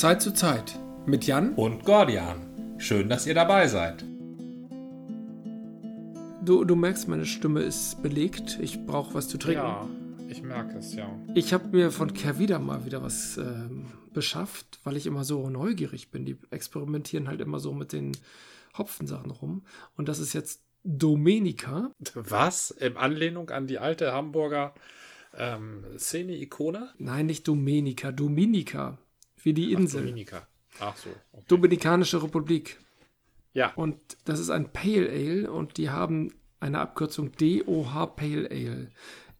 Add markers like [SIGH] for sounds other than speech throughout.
Zeit zu Zeit mit Jan und Gordian. Schön, dass ihr dabei seid. Du, du merkst, meine Stimme ist belegt. Ich brauche was zu trinken. Ja, ich merke es, ja. Ich habe mir von Kervida mal wieder was ähm, beschafft, weil ich immer so neugierig bin. Die experimentieren halt immer so mit den Hopfensachen rum. Und das ist jetzt Domenica. Was? In Anlehnung an die alte Hamburger ähm, Szene-Ikone? Nein, nicht Domenica, Dominica. Wie die Insel. Ach, Dominica. Ach so. Okay. Dominikanische Republik. Ja. Und das ist ein Pale Ale und die haben eine Abkürzung DOH Pale Ale.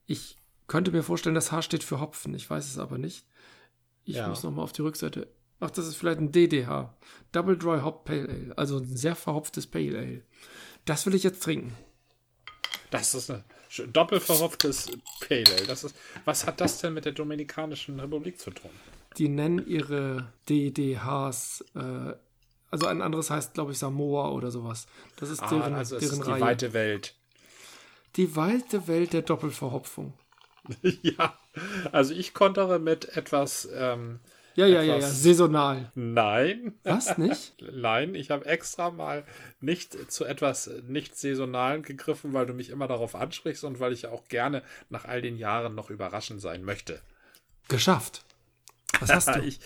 Ich könnte mir vorstellen, das H steht für Hopfen. Ich weiß es aber nicht. Ich ja. muss nochmal auf die Rückseite. Ach, das ist vielleicht ein DDH. Double Dry Hop Pale Ale. Also ein sehr verhopftes Pale Ale. Das will ich jetzt trinken. Das ist ein doppelt verhopftes Pale Ale. Das ist, was hat das denn mit der Dominikanischen Republik zu tun? Die nennen ihre DDHs, äh, also ein anderes heißt, glaube ich, Samoa oder sowas. Das ist deren, ah, also deren ist die Reihe. weite Welt. Die weite Welt der Doppelverhopfung. [LAUGHS] ja, also ich kontere mit etwas. Ähm, ja, ja, ja, ja, saisonal. Nein. Was nicht? [LAUGHS] Nein, ich habe extra mal nicht zu etwas nicht saisonalen gegriffen, weil du mich immer darauf ansprichst und weil ich ja auch gerne nach all den Jahren noch überraschend sein möchte. Geschafft. Was hast du? [LAUGHS] ich,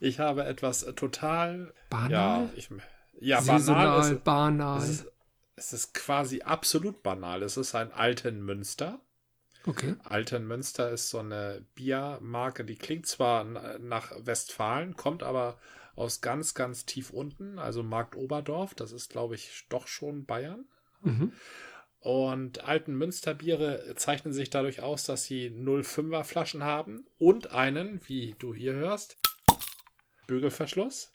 ich habe etwas total. Banal? Ja, ich, ja Saisonal, banal. Ist, banal. Es ist, es ist quasi absolut banal. Es ist ein alten Münster. Okay. Altenmünster ist so eine Biermarke, die klingt zwar nach Westfalen, kommt aber aus ganz, ganz tief unten, also Markt Oberdorf, das ist, glaube ich, doch schon Bayern. Mhm. Und Altenmünsterbiere zeichnen sich dadurch aus, dass sie 0,5er Flaschen haben und einen, wie du hier hörst, Bügelverschluss.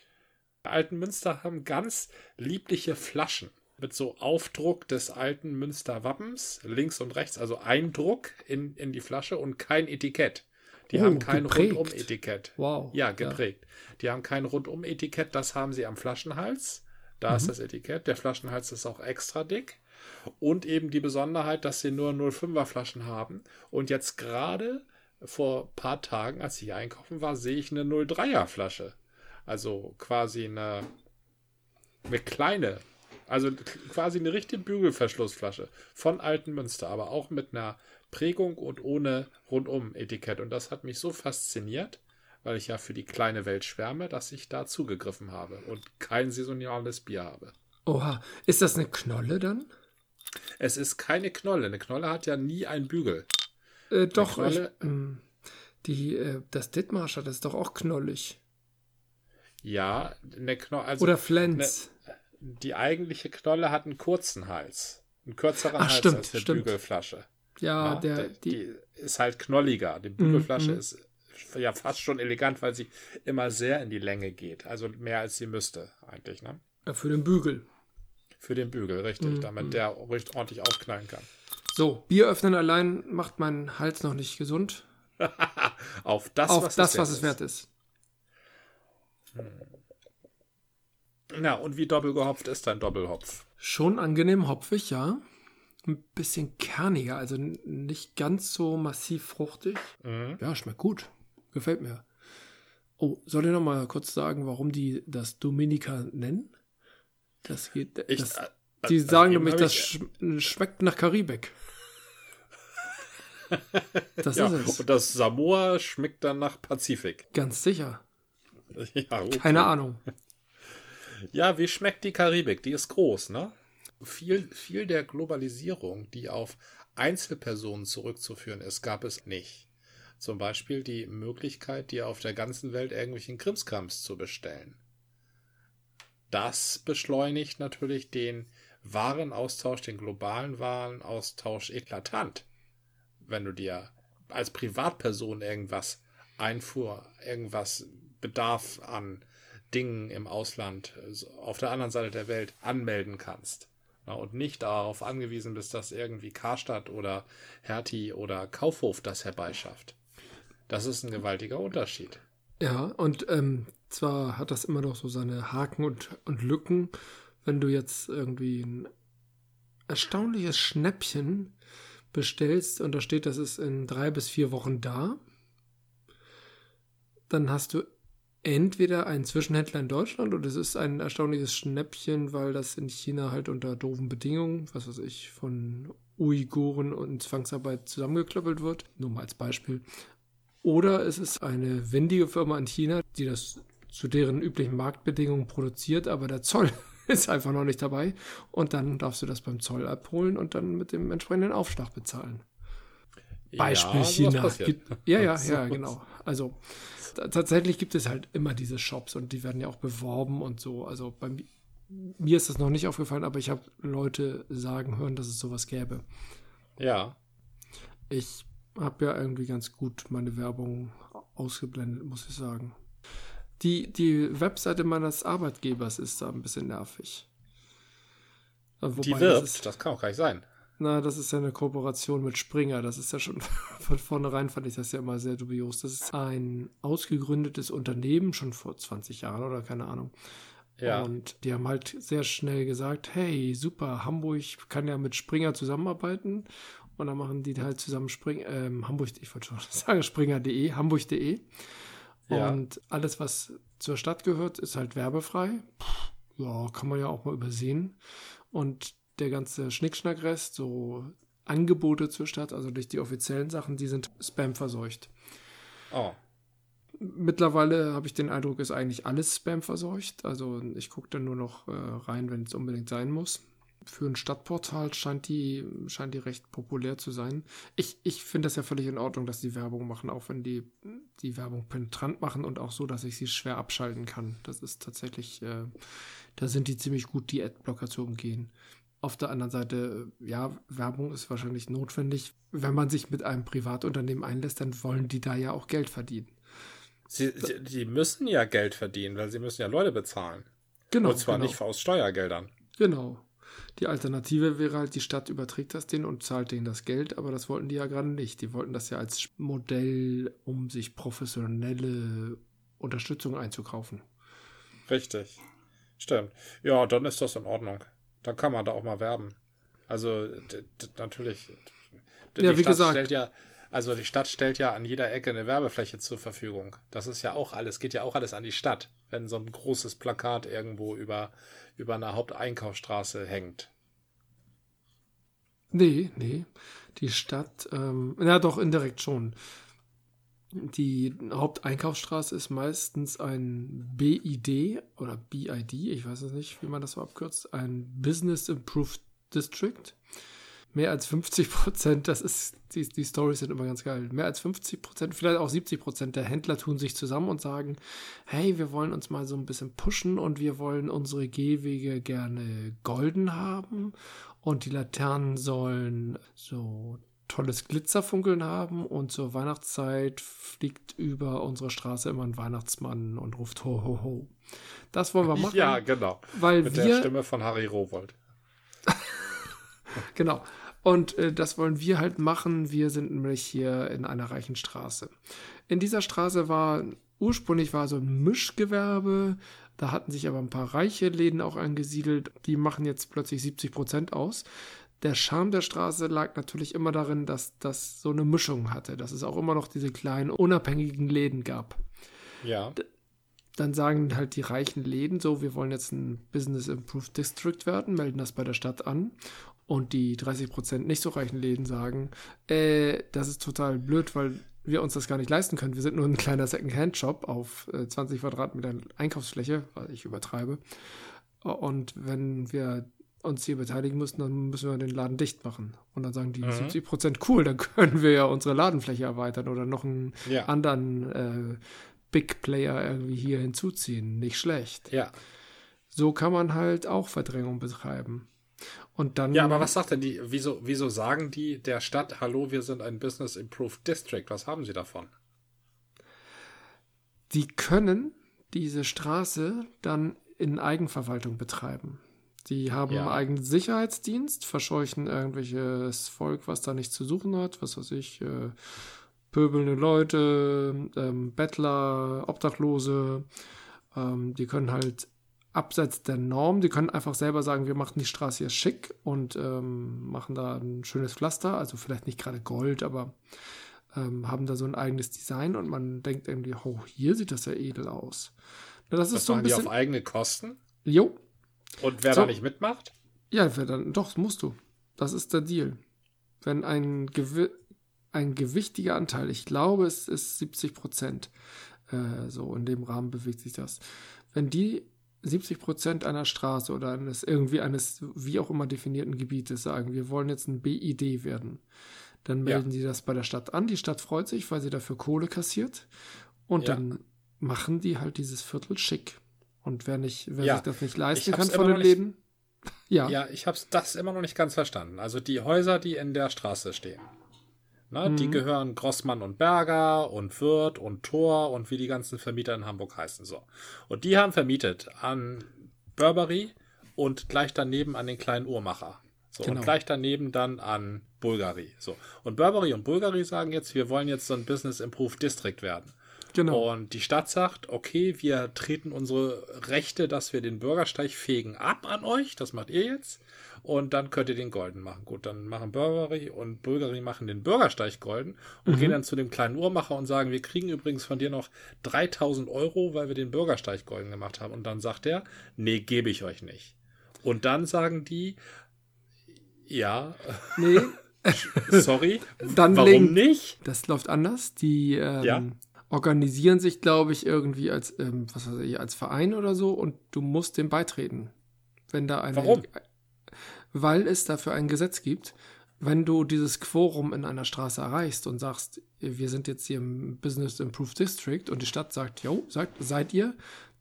Altenmünster haben ganz liebliche Flaschen mit so Aufdruck des alten Münsterwappens, links und rechts, also Eindruck in, in die Flasche und kein Etikett. Die Oh, haben kein. Rundum-Etikett. Wow. Ja, geprägt. Die haben kein Rundum-Etikett, das haben sie am Flaschenhals. Da ist das Etikett. Der Flaschenhals ist auch extra dick. Und eben die Besonderheit, dass sie nur 0,5er Flaschen haben. Und jetzt gerade vor ein paar Tagen, als ich hier einkaufen war, sehe ich eine 0,3er Flasche. Also quasi eine, eine kleine, also quasi eine richtige Bügelverschlussflasche von Alten Münster, aber auch mit einer Prägung und ohne Rundum-Etikett. Und das hat mich so fasziniert, weil ich ja für die kleine Welt schwärme, dass ich da zugegriffen habe und kein saisonales Bier habe. Oha. Ist das eine Knolle dann? Es ist keine Knolle. Eine Knolle hat ja nie einen Bügel. Äh, doch, ich, Knolle- ähm, die, äh, das Dithmarscher, das ist doch auch knollig. Ja, eine Knolle. Also Oder Flens. die eigentliche Knolle hat einen kurzen Hals. Einen kürzeren Ach, Hals stimmt, als eine stimmt. Bügelflasche. ja, Ja, der, die, die, ist halt knolliger. Die Bügelflasche Mhm. ist ja fast schon elegant, weil sie immer sehr in die Länge geht. Also mehr als sie müsste, eigentlich, ne? für den Bügel. Für den Bügel, richtig, Mhm. damit der richtig ordentlich aufknallen kann. So, Bier öffnen allein macht meinen Hals noch nicht gesund. [LAUGHS] Auf das, Auf was das, es was wert es wert ist. Na, und wie doppelgehopft ist dein Doppelhopf? Schon angenehm hopfig, ja. Ein bisschen kerniger, also nicht ganz so massiv fruchtig. Mhm. Ja, schmeckt gut. Gefällt mir. Oh, soll ich noch mal kurz sagen, warum die das Dominica nennen? Das geht. Ich, das, äh, die äh, sagen nämlich, das sch schmeckt nach Karibik. [LAUGHS] Das ja, ist es. und das Samoa schmeckt dann nach Pazifik. Ganz sicher. [LAUGHS] Ja, okay. Keine Ahnung. [LAUGHS] Ja, wie schmeckt die Karibik? Die ist groß, ne? Viel, viel der Globalisierung, die auf Einzelpersonen zurückzuführen ist, gab es nicht. Zum Beispiel die Möglichkeit, dir auf der ganzen Welt irgendwelchen Krimskrams zu bestellen. Das beschleunigt natürlich den Warenaustausch, den globalen Warenaustausch eklatant. Wenn du dir als Privatperson irgendwas Einfuhr, irgendwas Bedarf an Dingen im Ausland auf der anderen Seite der Welt anmelden kannst. Und nicht darauf angewiesen bist, dass irgendwie Karstadt oder Hertie oder Kaufhof das herbeischafft. Das ist ein gewaltiger Unterschied. Ja, und ähm, zwar hat das immer noch so seine Haken und, und Lücken, wenn du jetzt irgendwie ein erstaunliches Schnäppchen bestellst und da steht, das ist in drei bis vier Wochen da, dann hast du entweder ein Zwischenhändler in Deutschland oder es ist ein erstaunliches Schnäppchen, weil das in China halt unter doofen Bedingungen, was weiß ich, von Uiguren und Zwangsarbeit zusammengeklöppelt wird. Nur mal als Beispiel. Oder es ist eine windige Firma in China, die das zu deren üblichen Marktbedingungen produziert, aber der Zoll [LAUGHS] ist einfach noch nicht dabei. Und dann darfst du das beim Zoll abholen und dann mit dem entsprechenden Aufschlag bezahlen. Beispiel ja, China. Gibt, ja, ja, [LAUGHS] ja, genau. Also tatsächlich gibt es halt immer diese Shops und die werden ja auch beworben und so. Also bei mir ist das noch nicht aufgefallen, aber ich habe Leute sagen hören, dass es sowas gäbe. Ja. Ich habe ja irgendwie ganz gut meine Werbung ausgeblendet, muss ich sagen. Die, die Webseite meines Arbeitgebers ist da ein bisschen nervig. Wobei die wirbt, das, ist, das kann auch gar nicht sein. Na, das ist ja eine Kooperation mit Springer. Das ist ja schon [LAUGHS] von vornherein fand ich das ja immer sehr dubios. Das ist ein ausgegründetes Unternehmen, schon vor 20 Jahren oder keine Ahnung. Ja. Und die haben halt sehr schnell gesagt, hey, super, Hamburg kann ja mit Springer zusammenarbeiten. Und dann machen die halt zusammen Spring, ähm, Hamburg, ich wollte schon [LAUGHS] sagen Springer.de, Hamburg.de. Ja. Und alles, was zur Stadt gehört, ist halt werbefrei. Ja, kann man ja auch mal übersehen. Und der ganze Schnickschnackrest, so Angebote zur Stadt, also nicht die offiziellen Sachen, die sind Spam verseucht. Oh. Mittlerweile habe ich den Eindruck, ist eigentlich alles Spam verseucht. Also ich gucke dann nur noch äh, rein, wenn es unbedingt sein muss. Für ein Stadtportal scheint die, scheint die recht populär zu sein. Ich, ich finde das ja völlig in Ordnung, dass die Werbung machen, auch wenn die die Werbung penetrant machen und auch so, dass ich sie schwer abschalten kann. Das ist tatsächlich, äh, da sind die ziemlich gut, die Adblocker zu umgehen. Auf der anderen Seite, ja, Werbung ist wahrscheinlich notwendig. Wenn man sich mit einem Privatunternehmen einlässt, dann wollen die da ja auch Geld verdienen. Sie, sie, die müssen ja Geld verdienen, weil sie müssen ja Leute bezahlen. Genau. Und zwar genau. nicht aus Steuergeldern. Genau. Die Alternative wäre halt, die Stadt überträgt das denen und zahlt denen das Geld, aber das wollten die ja gerade nicht. Die wollten das ja als Modell, um sich professionelle Unterstützung einzukaufen. Richtig. Stimmt. Ja, dann ist das in Ordnung. Dann kann man da auch mal werben. Also natürlich. Ja, wie Stadt gesagt. Ja, also die Stadt stellt ja an jeder Ecke eine Werbefläche zur Verfügung. Das ist ja auch alles, geht ja auch alles an die Stadt, wenn so ein großes Plakat irgendwo über, über einer Haupteinkaufsstraße hängt. Nee, nee. Die Stadt, ähm, ja doch, indirekt schon. Die Haupteinkaufsstraße ist meistens ein BID oder BID, ich weiß es nicht, wie man das so abkürzt, ein Business Improved District. Mehr als 50 Prozent, das ist, die, die Stories sind immer ganz geil. Mehr als 50 Prozent, vielleicht auch 70 Prozent der Händler tun sich zusammen und sagen, hey, wir wollen uns mal so ein bisschen pushen und wir wollen unsere Gehwege gerne golden haben und die Laternen sollen so tolles Glitzerfunkeln haben und zur Weihnachtszeit fliegt über unsere Straße immer ein Weihnachtsmann und ruft ho ho ho. Das wollen wir [LAUGHS] machen. Ja, genau. Weil Mit wir, der Stimme von Harry Rowold. [LAUGHS] genau. Und äh, das wollen wir halt machen. Wir sind nämlich hier in einer reichen Straße. In dieser Straße war ursprünglich war so ein Mischgewerbe. Da hatten sich aber ein paar reiche Läden auch angesiedelt. Die machen jetzt plötzlich 70 Prozent aus der Charme der Straße lag natürlich immer darin, dass das so eine Mischung hatte, dass es auch immer noch diese kleinen unabhängigen Läden gab. Ja. dann sagen halt die reichen Läden so, wir wollen jetzt ein Business Improved District werden, melden das bei der Stadt an. Und die 30% nicht so reichen Läden sagen, äh, das ist total blöd, weil wir uns das gar nicht leisten können. Wir sind nur ein kleiner Second-Hand-Shop auf äh, 20 Quadratmetern Einkaufsfläche, weil ich übertreibe. Und wenn wir uns hier beteiligen müssen, dann müssen wir den Laden dicht machen. Und dann sagen die mhm. 70 Prozent cool, dann [LAUGHS] können wir ja unsere Ladenfläche erweitern oder noch einen ja. anderen äh, Big Player irgendwie hier hinzuziehen. Nicht schlecht. Ja. So kann man halt auch Verdrängung betreiben. Und dann. Ja, aber was sagt denn die, wieso, wieso sagen die der Stadt, hallo, wir sind ein Business Improved District? Was haben sie davon? Die können diese Straße dann in Eigenverwaltung betreiben. Die haben ja. einen eigenen Sicherheitsdienst, verscheuchen irgendwelches Volk, was da nichts zu suchen hat, was weiß ich, äh, pöbelnde Leute, ähm, Bettler, Obdachlose. Ähm, die können halt abseits der Norm, die können einfach selber sagen, wir machen die Straße hier schick und ähm, machen da ein schönes Pflaster, also vielleicht nicht gerade Gold, aber ähm, haben da so ein eigenes Design und man denkt irgendwie, oh, hier sieht das ja edel aus. Na, das, das ist so ein bisschen. Die auf eigene Kosten? Jo. Und wer so. da nicht mitmacht? Ja, wer dann, doch, musst du. Das ist der Deal. Wenn ein, gewi ein gewichtiger Anteil, ich glaube, es ist 70 Prozent, äh, so in dem Rahmen bewegt sich das. Wenn die 70 Prozent einer Straße oder eines irgendwie eines wie auch immer definierten Gebietes sagen, wir wollen jetzt ein BID werden, dann melden ja. sie das bei der Stadt an. Die Stadt freut sich, weil sie dafür Kohle kassiert. Und ja. dann machen die halt dieses Viertel schick. Und wer nicht, wer ja. sich das nicht leisten kann von den Läden. [LAUGHS] Ja. Ja, ich habe das immer noch nicht ganz verstanden. Also die Häuser, die in der Straße stehen. Ne, mhm. Die gehören Grossmann und Berger und Wirth und Thor und wie die ganzen Vermieter in Hamburg heißen. So. Und die haben vermietet an Burberry und gleich daneben an den kleinen Uhrmacher. So, genau. und gleich daneben dann an Bulgari. So. Und Burberry und Bulgari sagen jetzt, wir wollen jetzt so ein Business Improved District werden. Genau. Und die Stadt sagt, okay, wir treten unsere Rechte, dass wir den Bürgersteig fegen, ab an euch. Das macht ihr jetzt und dann könnt ihr den golden machen. Gut, dann machen Burberry und Bulgari machen den Bürgersteig golden und mhm. gehen dann zu dem kleinen Uhrmacher und sagen, wir kriegen übrigens von dir noch 3000 Euro, weil wir den Bürgersteig golden gemacht haben. Und dann sagt er, nee, gebe ich euch nicht. Und dann sagen die, ja, nee. [LAUGHS] sorry, dann warum legen, nicht? Das läuft anders. Die ähm, ja? organisieren sich, glaube ich, irgendwie als, ähm, was weiß ich, als Verein oder so und du musst dem beitreten. Wenn da eine, Warum? Weil es dafür ein Gesetz gibt. Wenn du dieses Quorum in einer Straße erreichst und sagst, wir sind jetzt hier im Business Improved District und die Stadt sagt, jo, sagt, seid ihr,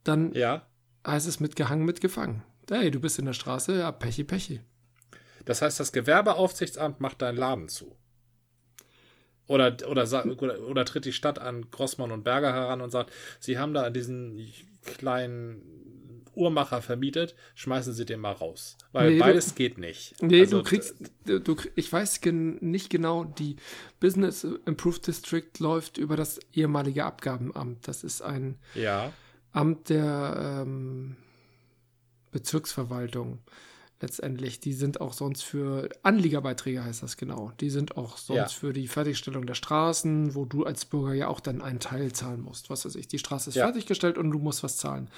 dann ja. heißt es mitgehangen, mitgefangen. Hey, du bist in der Straße, ja, Pechi, Pechi. Das heißt, das Gewerbeaufsichtsamt macht deinen Laden zu. Oder, oder, oder, oder tritt die Stadt an Grossmann und Berger heran und sagt, sie haben da diesen kleinen Uhrmacher vermietet, schmeißen sie den mal raus. Weil nee, beides du, geht nicht. Nee, also, du kriegst, du, ich weiß nicht genau, die Business Improved District läuft über das ehemalige Abgabenamt. Das ist ein ja. Amt der ähm, Bezirksverwaltung letztendlich. Die sind auch sonst für Anliegerbeiträge heißt das genau. Die sind auch sonst ja. für die Fertigstellung der Straßen, wo du als Bürger ja auch dann einen Teil zahlen musst. Was weiß ich, die Straße ist ja. fertiggestellt und du musst was zahlen.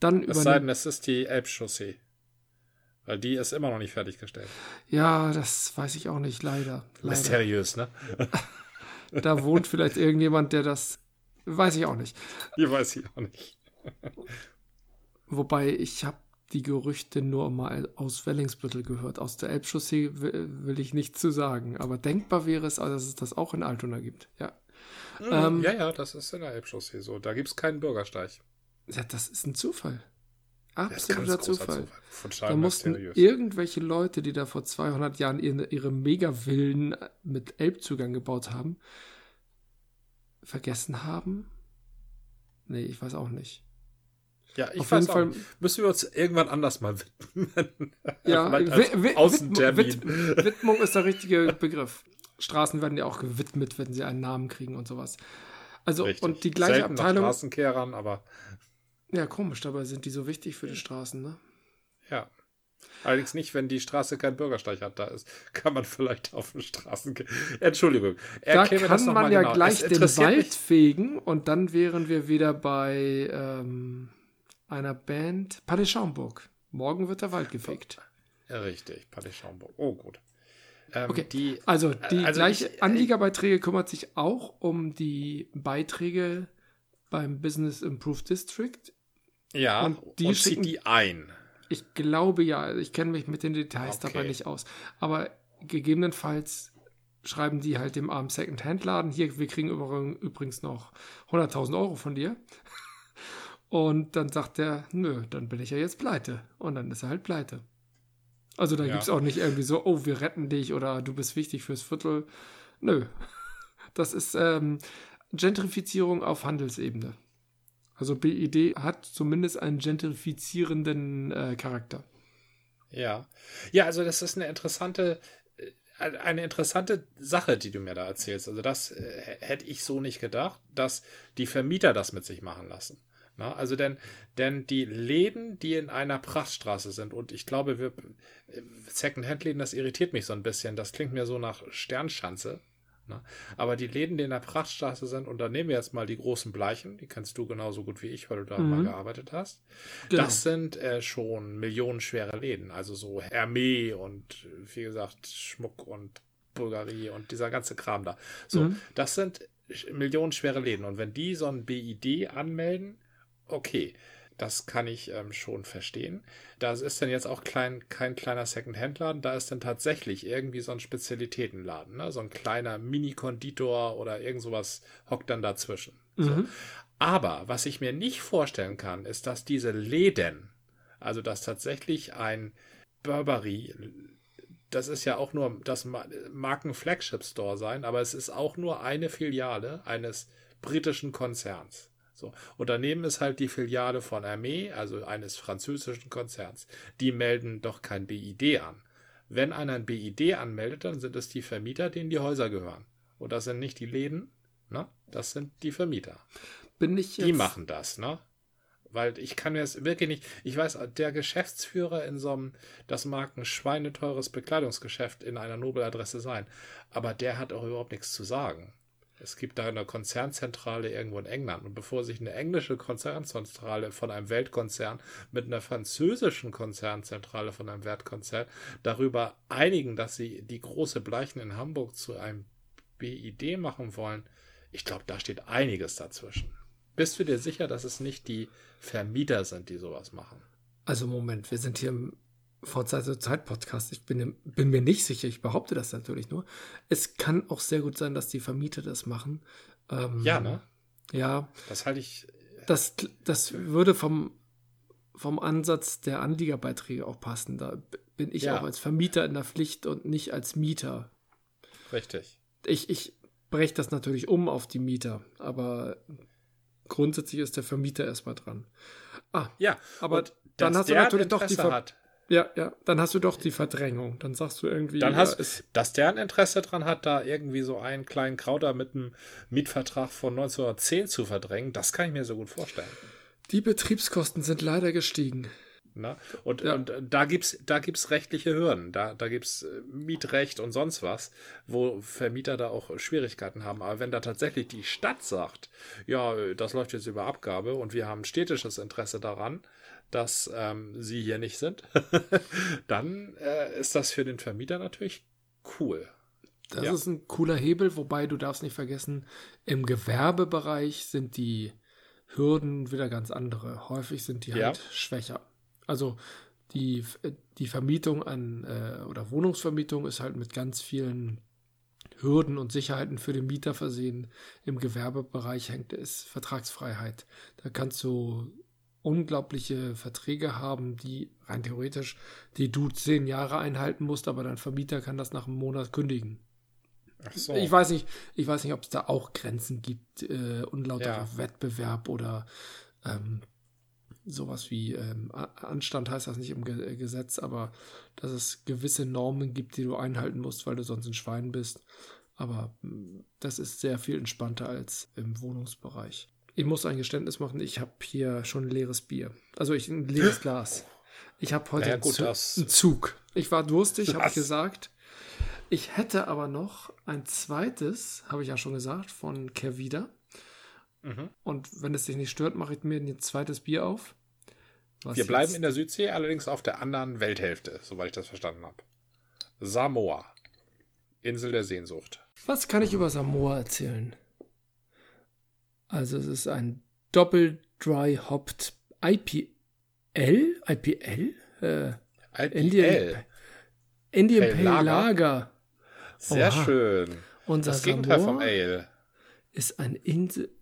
Dann es sei denn, es ist die Elbchaussee. Weil die ist immer noch nicht fertiggestellt. Ja, das weiß ich auch nicht, leider. leider. Mysteriös, ne? [LAUGHS] da wohnt vielleicht irgendjemand, der das. Weiß ich auch nicht. Die weiß ich auch nicht. Wobei ich habe die Gerüchte nur mal aus Wellingsbüttel gehört. Aus der Elbchaussee will ich nichts zu sagen. Aber denkbar wäre es, dass es das auch in Altona gibt. Ja. Mhm. Ähm, ja, ja, das ist in der Elbchaussee so. Da gibt es keinen Bürgersteig. Ja, das ist ein Zufall. Absoluter Zufall. Zufall. Da mussten irgendwelche Leute, die da vor 200 Jahren ihre, ihre Megavillen mit Elbzugang gebaut haben, vergessen haben? Nee, ich weiß auch nicht. Ja, ich Auf weiß jeden Fall müssen wir uns irgendwann anders mal widmen. [LAUGHS] Ja, Außentermin. Widmung ist der richtige Begriff. Straßen werden ja auch gewidmet, wenn sie einen Namen kriegen und sowas. Also Richtig. und die gleiche Selten Abteilung. Straßenkehrern, aber ja, komisch, dabei sind die so wichtig für die Straßen, ne? Ja. Allerdings nicht, wenn die Straße kein Bürgersteig hat. Da ist, kann man vielleicht auf den Straßen. Entschuldigung. Da kann man ja genau. gleich den Wald mich. fegen und dann wären wir wieder bei ähm, einer Band Palais Schaumburg. Morgen wird der Wald gefegt. Ja, richtig, Palais Schaumburg. Oh, gut. Ähm, okay, die, also die also gleiche ich, Anliegerbeiträge kümmert sich auch um die Beiträge beim Business Improved District. Ja, und die und schicken, die ein. Ich glaube ja, ich kenne mich mit den Details okay. dabei nicht aus. Aber gegebenenfalls schreiben die halt dem armen Second-Hand-Laden, hier, wir kriegen übrigens noch 100.000 Euro von dir. Und dann sagt der, nö, dann bin ich ja jetzt pleite. Und dann ist er halt pleite. Also da ja. gibt es auch nicht irgendwie so, oh, wir retten dich oder du bist wichtig fürs Viertel. Nö. [LAUGHS] Das ist ähm, Gentrifizierung auf Handelsebene. Also BID hat zumindest einen gentrifizierenden äh, Charakter. Ja. Ja, also das ist eine interessante, äh, eine interessante Sache, die du mir da erzählst. Also das äh, hätte ich so nicht gedacht, dass die Vermieter das mit sich machen lassen. Na, also denn, denn die Läden, die in einer Prachtstraße sind, und ich glaube, wir Second-Hand-Läden, das irritiert mich so ein bisschen. Das klingt mir so nach Sternschanze. Ne? Aber die Läden, die in der Prachtstraße sind, und da nehmen wir jetzt mal die großen Bleichen, die kennst du genauso gut wie ich, weil du da mhm. mal gearbeitet hast. Genau. Das sind äh, schon millionenschwere Läden, also so Hermé und wie gesagt Schmuck und Bulgarie und dieser ganze Kram da. So, mhm. das sind millionenschwere Läden. Und wenn die so ein BID anmelden, okay, das kann ich ähm, schon verstehen. Da ist dann jetzt auch klein, kein kleiner Second-Hand-Laden, da ist dann tatsächlich irgendwie so ein Spezialitätenladen, ne? so ein kleiner Mini-Konditor oder irgend sowas hockt dann dazwischen. Mhm. So. Aber was ich mir nicht vorstellen kann, ist, dass diese Läden, also dass tatsächlich ein Burberry, das ist ja auch nur das Marken-Flagship-Store sein, aber es ist auch nur eine Filiale eines britischen Konzerns. So. Und daneben ist halt die Filiale von Armee, also eines französischen Konzerns. Die melden doch kein BID an. Wenn einer ein BID anmeldet, dann sind es die Vermieter, denen die Häuser gehören. Und das sind nicht die Läden, ne? Das sind die Vermieter. Bin ich Die machen das, ne? Weil ich kann mir das wirklich nicht. Ich weiß, der Geschäftsführer in so einem, das mag ein schweineteures Bekleidungsgeschäft in einer Nobeladresse sein, aber der hat auch überhaupt nichts zu sagen. Es gibt da eine Konzernzentrale irgendwo in England. Und bevor sich eine englische Konzernzentrale von einem Weltkonzern mit einer französischen Konzernzentrale von einem Weltkonzern darüber einigen, dass sie die große Bleichen in Hamburg zu einem BID machen wollen, ich glaube, da steht einiges dazwischen. Bist du dir sicher, dass es nicht die Vermieter sind, die sowas machen? Also Moment, wir sind hier im von Zeit zu Zeit Podcast. Ich bin, bin, mir nicht sicher, ich behaupte das natürlich nur. Es kann auch sehr gut sein, dass die Vermieter das machen. Ähm, ja, ne? Ja. Das halte ich. Das, das würde vom, vom Ansatz der Anliegerbeiträge auch passen. Da bin ich ja. auch als Vermieter in der Pflicht und nicht als Mieter. Richtig. Ich, ich breche das natürlich um auf die Mieter, aber grundsätzlich ist der Vermieter erstmal dran. Ah, ja, aber dann hast du natürlich doch die Ver hat. Ja, ja, dann hast du doch die Verdrängung. Dann sagst du irgendwie. Dann ja, hast, dass der ein Interesse dran hat, da irgendwie so einen kleinen Krauter mit einem Mietvertrag von 1910 zu verdrängen, das kann ich mir so gut vorstellen. Die Betriebskosten sind leider gestiegen. Na? Und, ja. und da gibt's da gibt's rechtliche Hürden, da, da gibt's äh, Mietrecht und sonst was, wo Vermieter da auch Schwierigkeiten haben. Aber wenn da tatsächlich die Stadt sagt, ja, das läuft jetzt über Abgabe und wir haben städtisches Interesse daran, dass ähm, sie hier nicht sind, [LAUGHS] dann äh, ist das für den Vermieter natürlich cool. Das ja. ist ein cooler Hebel, wobei du darfst nicht vergessen, im Gewerbebereich sind die Hürden wieder ganz andere. Häufig sind die halt ja. schwächer. Also die, die Vermietung an äh, oder Wohnungsvermietung ist halt mit ganz vielen Hürden und Sicherheiten für den Mieter versehen. Im Gewerbebereich hängt es Vertragsfreiheit. Da kannst du unglaubliche Verträge haben, die rein theoretisch, die du zehn Jahre einhalten musst, aber dein Vermieter kann das nach einem Monat kündigen. Ach so. Ich weiß nicht, ich weiß nicht, ob es da auch Grenzen gibt, äh, unlauterer ja. Wettbewerb oder ähm, sowas wie ähm, Anstand heißt das nicht im Ge Gesetz, aber dass es gewisse Normen gibt, die du einhalten musst, weil du sonst ein Schwein bist. Aber hm, das ist sehr viel entspannter als im Wohnungsbereich. Ich muss ein Geständnis machen, ich habe hier schon ein leeres Bier. Also ich, ein leeres [LAUGHS] Glas. Ich habe heute ja, gut, einen, Zug, einen, Zug. Ich war durstig, habe ich gesagt. Ich hätte aber noch ein zweites, habe ich ja schon gesagt, von Kervida. Mhm. Und wenn es dich nicht stört, mache ich mir ein zweites Bier auf. Wir bleiben in der Südsee, allerdings auf der anderen Welthälfte, soweit ich das verstanden habe. Samoa. Insel der Sehnsucht. Was kann ich über Samoa erzählen? Also es ist ein Doppel Dry Hopped IPL, IPL, äh, IPL. Indian, Indian Pale Lager. Lager. Sehr Oha. schön. Unser das Gegenteil vom Ale. Ist ein,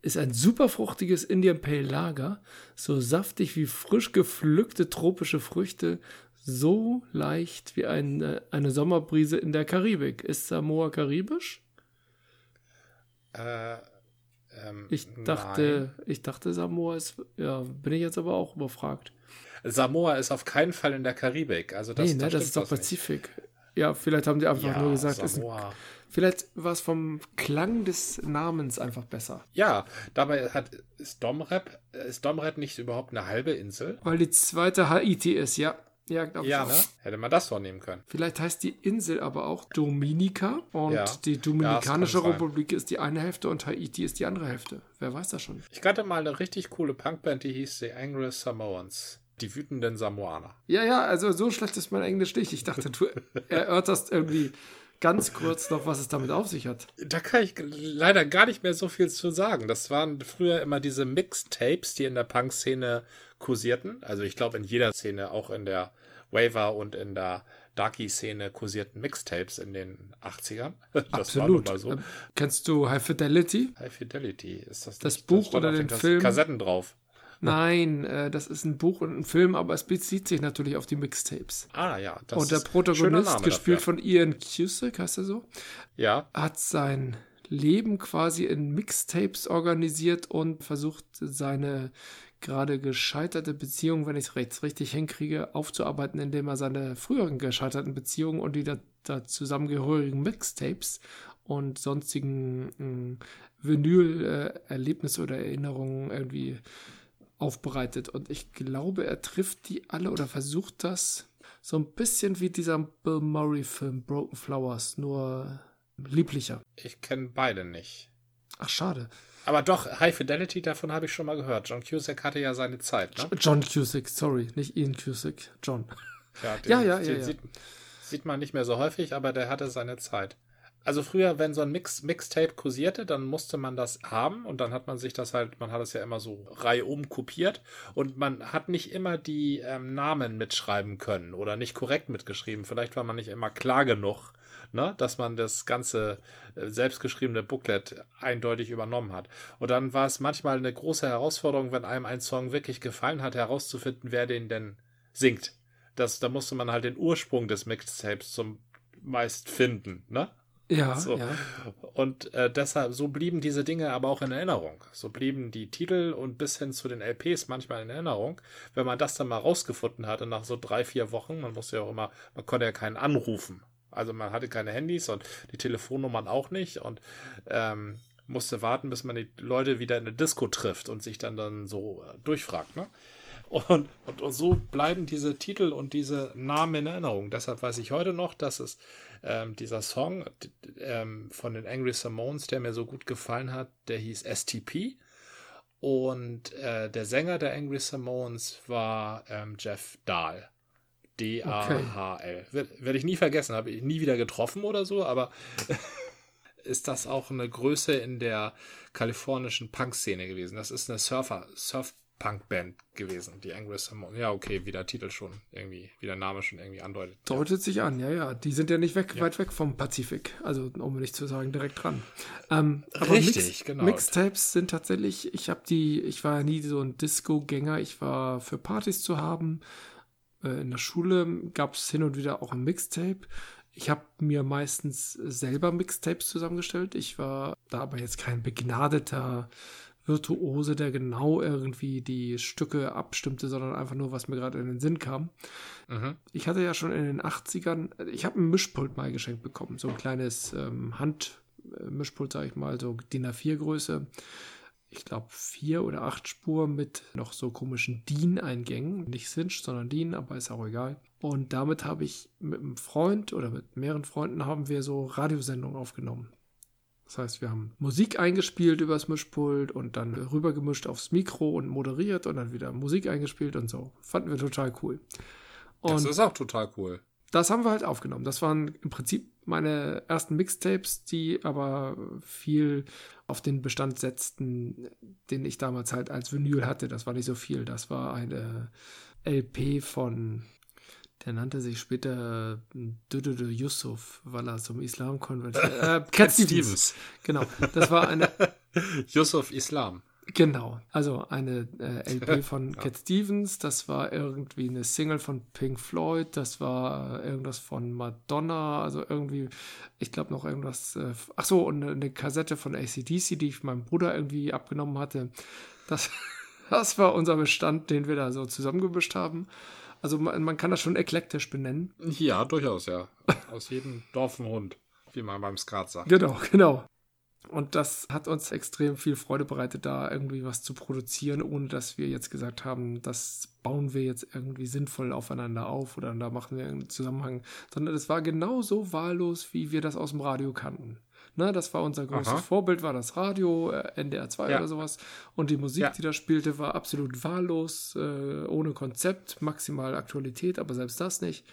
ist ein super fruchtiges Indian Pale Lager, so saftig wie frisch gepflückte tropische Früchte, so leicht wie eine, eine Sommerbrise in der Karibik. Ist Samoa karibisch? Äh, ähm, ich dachte, nein. ich dachte, Samoa ist, ja, bin ich jetzt aber auch überfragt. Samoa ist auf keinen Fall in der Karibik. Also das, nee, ne, das, das ist doch Pazifik. Nicht. Ja, vielleicht haben die einfach ja, nur gesagt, Samoa. Ist, vielleicht war es vom Klang des Namens einfach besser. Ja, dabei hat ist Domrep, ist Domrep nicht überhaupt eine halbe Insel? Weil die zweite Haiti ist, ja. Ja, glaube ja, ich. ne? Hätte man das vornehmen können. Vielleicht heißt die Insel aber auch Dominica und Ja. die Dominikanische Ja. Republik ist die eine Hälfte und Haiti ist die andere Hälfte. Wer weiß das schon? Ich kannte mal eine richtig coole Punkband, die hieß The Angry Samoans. Die wütenden Samoaner. Ja, ja, also so schlecht ist mein Englisch nicht. Ich dachte, du [LAUGHS] erörterst irgendwie ganz kurz noch, was es damit auf sich hat. Da kann ich leider gar nicht mehr so viel zu sagen. Das waren früher immer diese Mixtapes, die in der Punk-Szene kursierten. Also ich glaube in jeder Szene, auch in der Waver und in der Darky-Szene kursierten Mixtapes in den 80ern. [LAUGHS] Das Absolut. so. Ähm, Kennst du High Fidelity? High Fidelity ist das Das Buch stand oder den Film? Kassetten drauf. Nein, äh, das ist ein Buch und ein Film, aber es bezieht sich natürlich auf die Mixtapes. Ah ja, das und der Protagonist, gespielt dafür. von Ian Cusick, heißt er so, Ja, hat sein Leben quasi in Mixtapes organisiert und versucht, seine gerade gescheiterte Beziehung, wenn ich es recht, richtig hinkriege, aufzuarbeiten, indem er seine früheren gescheiterten Beziehungen und die da, da zusammengehörigen Mixtapes und sonstigen Vinyl-Erlebnisse oder Erinnerungen irgendwie aufbereitet. Und ich glaube, er trifft die alle oder versucht das so ein bisschen wie dieser Bill Murray-Film Broken Flowers, nur lieblicher. ich kenne beide nicht. Ach, schade. Aber doch, High Fidelity, davon habe ich schon mal gehört. John Cusack hatte ja seine Zeit, ne? John Cusick, sorry, nicht Ian Cusick, John. Ja, [LAUGHS] Ja, ja, den ja, Sieht, sieht man nicht mehr so häufig, aber der hatte seine Zeit. Also früher, wenn so ein Mix, Mixtape kursierte, dann musste man das haben und dann hat man sich das halt, man hat es ja immer so reihum kopiert und man hat nicht immer die ähm, Namen mitschreiben können oder nicht korrekt mitgeschrieben. Vielleicht war man nicht immer klar genug, ne, dass man das ganze äh, selbstgeschriebene Booklet eindeutig übernommen hat. Und dann war es manchmal eine große Herausforderung, wenn einem ein Song wirklich gefallen hat, herauszufinden, wer den denn singt. Das, da musste man halt den Ursprung des Mixtapes zum meist finden, ne? Ja, [LAUGHS] So. ja. Und äh, deshalb, so blieben diese Dinge aber auch in Erinnerung. So blieben die Titel und bis hin zu den LPs manchmal in Erinnerung. Wenn man das dann mal rausgefunden hatte, nach so drei, vier Wochen, man musste ja auch immer, man konnte ja keinen anrufen. Also man hatte keine Handys und die Telefonnummern auch nicht und ähm, musste warten, bis man die Leute wieder in eine Disco trifft und sich dann dann so äh, durchfragt, ne? Und, und, und so bleiben diese Titel und diese Namen in Erinnerung. Deshalb weiß ich heute noch, dass es ähm, dieser Song ähm, von den Angry Samoans, der mir so gut gefallen hat, der hieß STP. Und äh, der Sänger der Angry Samoans war ähm, Jeff Dahl. D-A-H-L. Wer- Werde ich nie vergessen, habe ich nie wieder getroffen oder so, aber [LAUGHS] ist das auch eine Größe in der kalifornischen Punk-Szene gewesen. Das ist eine Surfer, Surf-Punk-Band gewesen, die Angry Samoans. Ja, okay, wie der Titel schon irgendwie, wie der Name schon irgendwie andeutet. Deutet sich an, ja, ja. Die sind ja nicht weg, weit weg vom Pazifik. Also, um nicht zu sagen, direkt dran. Ähm, aber Richtig, genau. Mixtapes sind tatsächlich, ich habe die, ich war ja nie so ein Disco-Gänger, ich war für Partys zu haben. Äh, in der Schule gab es hin und wieder auch ein Mixtape. Ich habe mir meistens selber Mixtapes zusammengestellt. Ich war da aber jetzt kein begnadeter Virtuose, der genau irgendwie die Stücke abstimmte, sondern einfach nur, was mir gerade in den Sinn kam. Mhm. Ich hatte ja schon in den 80ern, ich habe ein Mischpult mal geschenkt bekommen, so ein kleines ähm, Handmischpult, sage ich mal, so DIN A4 Größe. Ich glaube vier oder acht Spur mit noch so komischen DIN-Eingängen. Nicht Cinch, sondern DIN, aber ist auch egal. Und damit habe ich mit einem Freund oder mit mehreren Freunden haben wir so Radiosendungen aufgenommen. Das heißt, wir haben Musik eingespielt übers Mischpult und dann rübergemischt aufs Mikro und moderiert und dann wieder Musik eingespielt und so. Fanden wir total cool. Und Das ist auch total cool. das haben wir halt aufgenommen. Das waren im Prinzip meine ersten Mixtapes, die aber viel auf den Bestand setzten, den ich damals halt als Vinyl hatte. Das war nicht so viel. Das war eine LP von, der nannte sich später Dödödö Yusuf, weil er zum Islam konvertiert. Äh, [LAUGHS] Cat Stevens. Genau. Das war eine [LAUGHS] Yusuf Islam. Genau, also eine äh, LP [LAUGHS] von Cat Stevens, das war irgendwie eine Single von Pink Floyd, das war äh, irgendwas von Madonna, also irgendwie, ich glaube noch irgendwas, äh, ach so, und eine, eine Kassette von ACDC, die ich meinem Bruder irgendwie abgenommen hatte. Das, das war unser Bestand, den wir da so zusammengemischt haben. Also man, man kann das schon eklektisch benennen. Ja, durchaus, ja. Aus jedem Dorf ein Hund, wie man beim Skat sagt. Genau, genau. Und das hat uns extrem viel Freude bereitet, da irgendwie was zu produzieren, ohne dass wir jetzt gesagt haben, das bauen wir jetzt irgendwie sinnvoll aufeinander auf oder da machen wir einen Zusammenhang, sondern es war genauso wahllos, wie wir das aus dem Radio kannten. Ne, das war unser großes Aha. Vorbild, war das Radio, äh, NDR 2 ja. oder sowas. Und die Musik, ja. die da spielte, war absolut wahllos, äh, ohne Konzept, maximal Aktualität, aber selbst das nicht.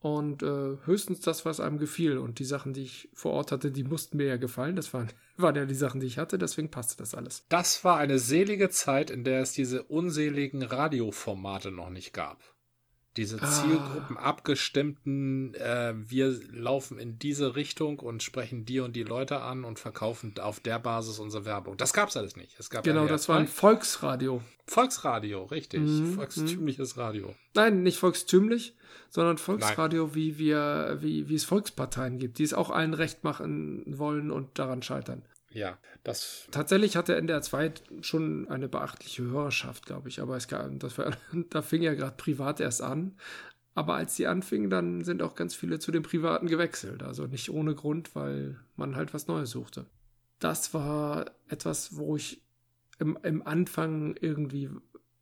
Und äh, höchstens das, was einem gefiel. Und die Sachen, die ich vor Ort hatte, die mussten mir ja gefallen. Das waren, [LAUGHS] waren ja die Sachen, die ich hatte, deswegen passte das alles. Das war eine selige Zeit, in der es diese unseligen Radioformate noch nicht gab. Diese ah. Zielgruppen abgestimmten, äh, wir laufen in diese Richtung und sprechen die und die Leute an und verkaufen auf der Basis unsere Werbung. Das gab es alles nicht. Es gab genau, das war ein Volksradio. Volksradio, richtig. Mhm, Volkstümliches Radio. Nein, nicht volkstümlich, sondern Volksradio, Nein. wie wir, wie, wie es Volksparteien gibt, die es auch allen recht machen wollen und daran scheitern. Ja, das. Tatsächlich hatte NDR 2 schon eine beachtliche Hörerschaft, glaube ich. Aber es gab, das war, [LAUGHS] da fing ja gerade privat erst an. Aber als sie anfingen, dann sind auch ganz viele zu den Privaten gewechselt. Also nicht ohne Grund, weil man halt was Neues suchte. Das war etwas, wo ich im, im Anfang irgendwie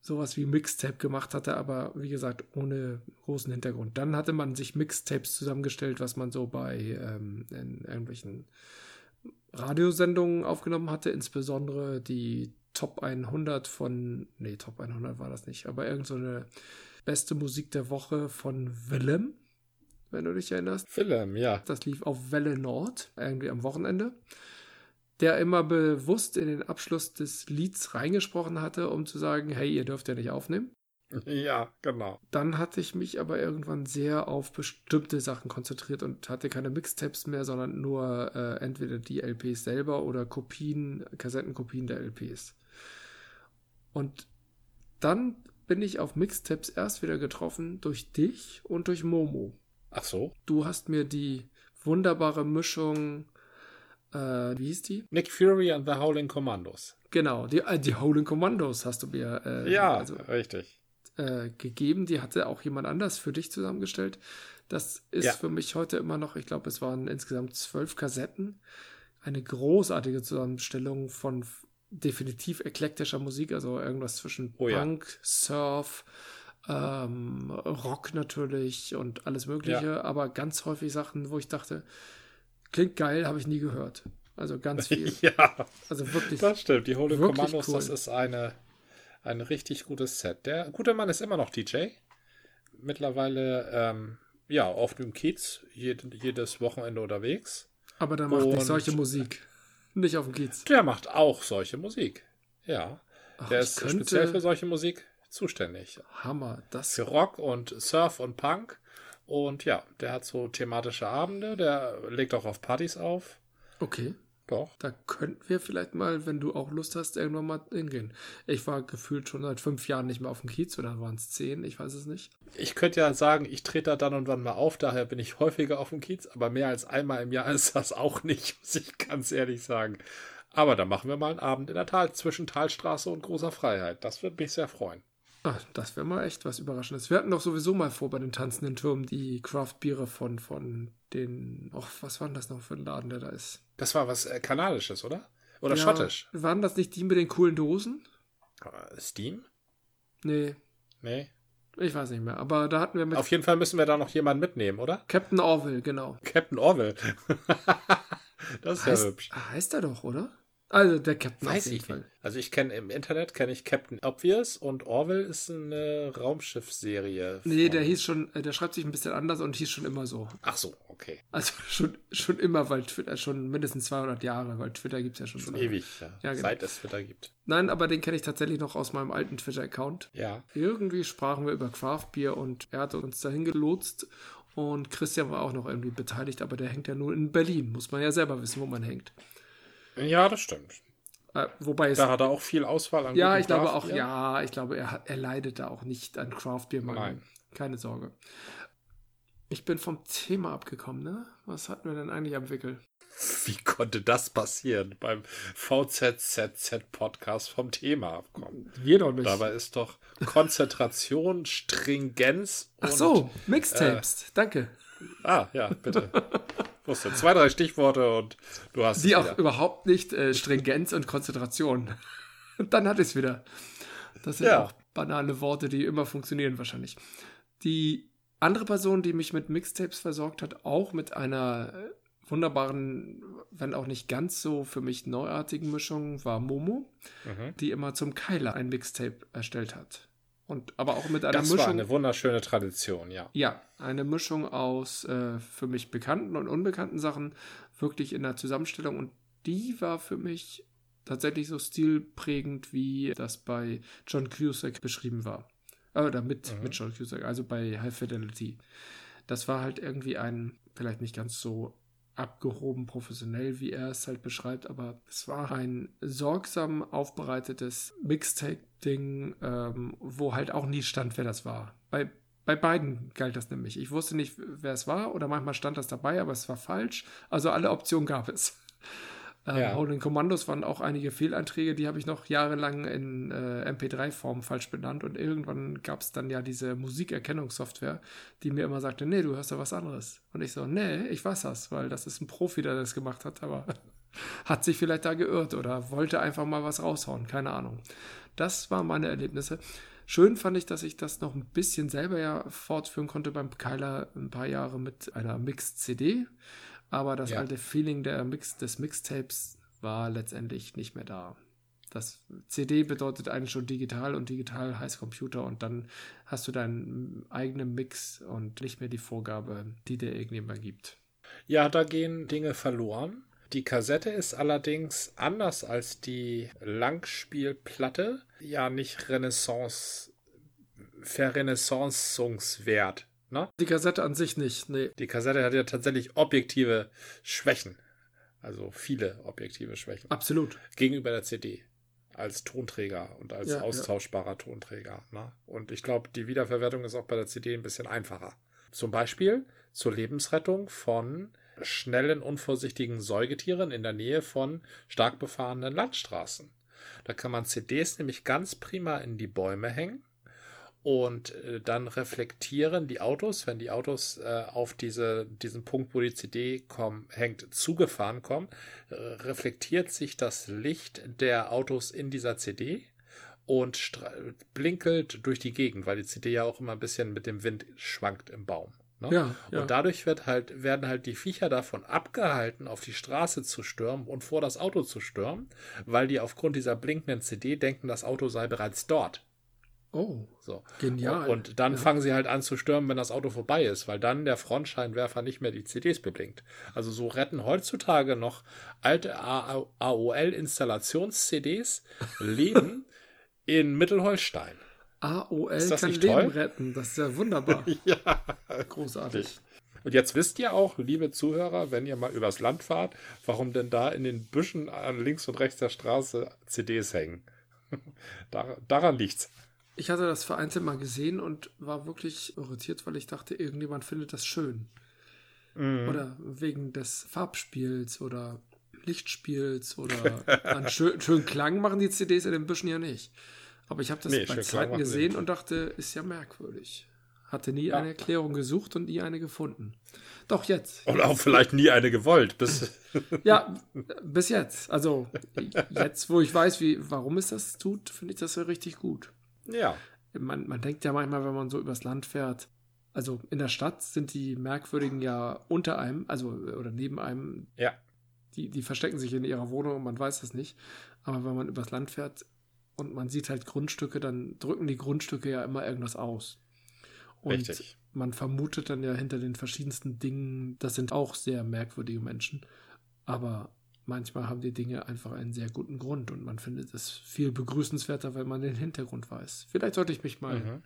sowas wie Mixtape gemacht hatte, aber wie gesagt, ohne großen Hintergrund. Dann hatte man sich Mixtapes zusammengestellt, was man so bei ähm, in irgendwelchen Radiosendungen aufgenommen hatte, insbesondere die Top 100 von, nee, Top 100 war das nicht, aber irgend so eine beste Musik der Woche von Willem, wenn du dich erinnerst. Willem, ja. Das lief auf Welle Nord, irgendwie am Wochenende. Der immer bewusst in den Abschluss des Lieds reingesprochen hatte, um zu sagen, hey, ihr dürft ja nicht aufnehmen. [LAUGHS] Ja, genau. Dann hatte ich mich aber irgendwann sehr auf bestimmte Sachen konzentriert und hatte keine Mixtapes mehr, sondern nur äh, entweder die LPs selber oder Kopien, Kassettenkopien der LPs. Und dann bin ich auf Mixtapes erst wieder getroffen durch dich und durch Momo. Ach so. Du hast mir die wunderbare Mischung, äh, wie hieß die? Nick Fury and the Howling Commandos. Genau, die, äh, die Howling Commandos hast du mir. Äh, ja, also, richtig äh, gegeben. Die hatte auch jemand anders für dich zusammengestellt. Das ist ja. für mich heute immer noch, ich glaube, es waren insgesamt zwölf Kassetten. Eine großartige Zusammenstellung von definitiv eklektischer Musik, also irgendwas zwischen oh, Punk, ja. Surf, ähm, Rock natürlich und alles Mögliche, ja. aber ganz häufig Sachen, wo ich dachte, klingt geil, habe ich nie gehört. Also ganz [LAUGHS] viel. ja. Also wirklich. Das stimmt. Die Holy Commandos, cool. das ist eine ein richtig gutes Set. Der gute Mann ist immer noch DJ. Mittlerweile, ähm, ja, auf dem Kiez, jed jedes Wochenende unterwegs. Aber der macht Und nicht solche Musik. [LAUGHS] Nicht auf dem Kiez. Der macht auch solche Musik. Ja. Ach, der ist speziell für solche Musik zuständig. Hammer. Das für Rock und Surf und Punk. Und ja, der hat so thematische Abende. Der legt auch auf Partys auf. Okay. Doch. Da könnten wir vielleicht mal, wenn du auch Lust hast, irgendwann mal hingehen. Ich war gefühlt schon seit fünf Jahren nicht mehr auf dem Kiez oder waren es zehn, ich weiß es nicht. Ich könnte ja sagen, ich trete da dann und wann mal auf, daher bin ich häufiger auf dem Kiez, aber mehr als einmal im Jahr [LAUGHS] ist das auch nicht, muss ich ganz ehrlich sagen. Aber dann machen wir mal einen Abend in der Tal zwischen Talstraße und Großer Freiheit. Das würde mich sehr freuen. Ach, das wäre mal echt was Überraschendes. Wir hatten doch sowieso mal vor bei den tanzenden Türmen die Craft-Biere von, von den. Och, was war denn das noch für ein Laden, der da ist? Das war was äh, Kanadisches, oder? Oder ja, Schottisch? Waren das nicht die mit den coolen Dosen? Äh, Steam? Nee. Nee. Ich weiß nicht mehr, aber da hatten wir mit. Auf jeden Fall müssen wir da noch jemanden mitnehmen, oder? Captain Orville, genau. Captain Orville. [LAUGHS] das ist heißt, ja hübsch. Heißt er doch, oder? Also der Captain Weiß ich Fall. Nicht. Also ich kenne im Internet kenne ich Captain Obvious und Orwell ist eine Raumschiffserie. Nee, der hieß schon, äh, der schreibt sich ein bisschen anders und hieß schon immer so. Ach so, okay. Also [LAUGHS] schon, schon immer, weil Twitter schon mindestens 200 Jahre, weil Twitter gibt es ja schon. Schon ewig, ja. ja genau. Seit es Twitter gibt. Nein, aber den kenne ich tatsächlich noch aus meinem alten Twitter-Account. Ja. Irgendwie sprachen wir über Craft Beer und er hat uns dahin gelotst und Christian war auch noch irgendwie beteiligt, aber der hängt ja nur in Berlin. Muss man ja selber wissen, wo man hängt. Ja, das stimmt. Äh, wobei es, da hat er auch viel Auswahl an Ja, ich glaube auch, ja, ich glaube, er, er leidet da auch nicht an Craft Beer Nein. Keine Sorge. Ich bin vom Thema abgekommen, ne? Was hatten wir denn eigentlich am Wickel? Wie konnte das passieren beim VZZZ-Podcast vom Thema abkommen? Wir doch nicht. Dabei ist doch Konzentration, [LAUGHS] Stringenz und. Ach so, Mixtapes. Äh, Danke. Ah, ja, bitte. [LAUGHS] Wusste, zwei, drei Stichworte und du hast Die auch überhaupt nicht äh, Stringenz und Konzentration. Und [LAUGHS] dann hat es wieder. Das sind ja. auch banale Worte, die immer funktionieren wahrscheinlich. Die andere Person, die mich mit Mixtapes versorgt hat, auch mit einer äh, wunderbaren, wenn auch nicht ganz so für mich neuartigen Mischung, war Momo, mhm. die immer zum Keiler ein Mixtape erstellt hat. Und aber auch mit einer das Mischung. Das war eine wunderschöne Tradition, ja. Ja, eine Mischung aus äh, für mich bekannten und unbekannten Sachen, wirklich in der Zusammenstellung. Und die war für mich tatsächlich so stilprägend, wie das bei John Cusack beschrieben war. Äh, oder mit, mhm. mit John Cusack, also bei High Fidelity. Das war halt irgendwie ein, vielleicht nicht ganz so abgehoben professionell, wie er es halt beschreibt, aber es war ein sorgsam aufbereitetes Mixtape-Ding, ähm, wo halt auch nie stand, wer das war. Bei, bei beiden galt das nämlich. Ich wusste nicht, wer es war, oder manchmal stand das dabei, aber es war falsch. Also alle Optionen gab es. Ähm, ja. Holding Commandos waren auch einige Fehleinträge, die habe ich noch jahrelang in äh, MP3-Form falsch benannt und irgendwann gab es dann ja diese Musikerkennungssoftware, die mir immer sagte, nee, du hörst ja was anderes. Und ich so, nee, ich weiß das, weil das ist ein Profi, der das gemacht hat, aber [LAUGHS] hat sich vielleicht da geirrt oder wollte einfach mal was raushauen, keine Ahnung. Das waren meine Erlebnisse. Schön fand ich, dass ich das noch ein bisschen selber ja fortführen konnte beim Keiler ein paar Jahre mit einer Mixed-CD aber das ja. alte Feeling der Mix, des Mixtapes war letztendlich nicht mehr da. Das CD bedeutet eigentlich schon digital und digital heißt Computer und dann hast du deinen eigenen Mix und nicht mehr die Vorgabe, die dir irgendjemand gibt. Ja, da gehen Dinge verloren. Die Kassette ist allerdings anders als die Langspielplatte ja nicht Renaissance verrenaissancungswert. Ne? Die Kassette an sich nicht, nee. Die Kassette hat ja tatsächlich objektive Schwächen. Also viele objektive Schwächen. Absolut. Gegenüber der CD. Als Tonträger und als ja, austauschbarer ja. Tonträger. Ne? Und ich glaube, die Wiederverwertung ist auch bei der CD ein bisschen einfacher. Zum Beispiel zur Lebensrettung von schnellen, unvorsichtigen Säugetieren in der Nähe von stark befahrenen Landstraßen. Da kann man CDs nämlich ganz prima in die Bäume hängen und äh, dann reflektieren die Autos, wenn die Autos äh, auf diese, diesen Punkt, wo die CD kommen, hängt, zugefahren kommen, äh, reflektiert sich das Licht der Autos in dieser CD und blinkelt durch die Gegend, weil die CD ja auch immer ein bisschen mit dem Wind schwankt im Baum. Ne? Ja, ja. Und dadurch wird halt, werden halt die Viecher davon abgehalten, auf die Straße zu stürmen und vor das Auto zu stürmen, weil die aufgrund dieser blinkenden CD denken, das Auto sei bereits dort. Oh, so. genial. Und dann ja. fangen sie halt an zu stürmen, wenn das Auto vorbei ist, weil dann der Frontscheinwerfer nicht mehr die CDs beblinkt. Also so retten heutzutage noch alte AOL-Installations-CDs Leben [LAUGHS] in Mittelholstein. AOL ist das kann nicht Leben toll? retten. Das ist ja wunderbar. [LAUGHS] ja, großartig. Und jetzt wisst ihr auch, liebe Zuhörer, wenn ihr mal übers Land fahrt, warum denn da in den Büschen an links und rechts der Straße CDs hängen. [LAUGHS] daran liegt's. Ich hatte das vereinzelt mal gesehen und war wirklich irritiert, weil ich dachte, irgendjemand findet das schön. Mhm. Oder wegen des Farbspiels oder Lichtspiels oder [LAUGHS] einen schön, schönen Klang machen die CDs in den Büschen ja nicht. Aber ich habe das nee, beim zweiten gesehen und dachte, ist ja merkwürdig. Hatte nie ja. eine Erklärung gesucht und nie eine gefunden. Doch jetzt. Oder auch vielleicht nie eine gewollt. Bis [LAUGHS] ja, bis jetzt. Also jetzt, wo ich weiß, wie, warum es das tut, finde ich das ja richtig gut. Ja. Man, man denkt ja manchmal, wenn man so übers Land fährt, also in der Stadt sind die Merkwürdigen ja unter einem, also oder neben einem. Ja. Die, die verstecken sich in ihrer Wohnung und man weiß das nicht. Aber wenn man übers Land fährt und man sieht halt Grundstücke, dann drücken die Grundstücke ja immer irgendwas aus. Und Richtig. man vermutet dann ja hinter den verschiedensten Dingen, das sind auch sehr merkwürdige Menschen. Aber manchmal haben die Dinge einfach einen sehr guten Grund und man findet es viel begrüßenswerter, wenn man den Hintergrund weiß. Vielleicht sollte ich mich mal, mhm.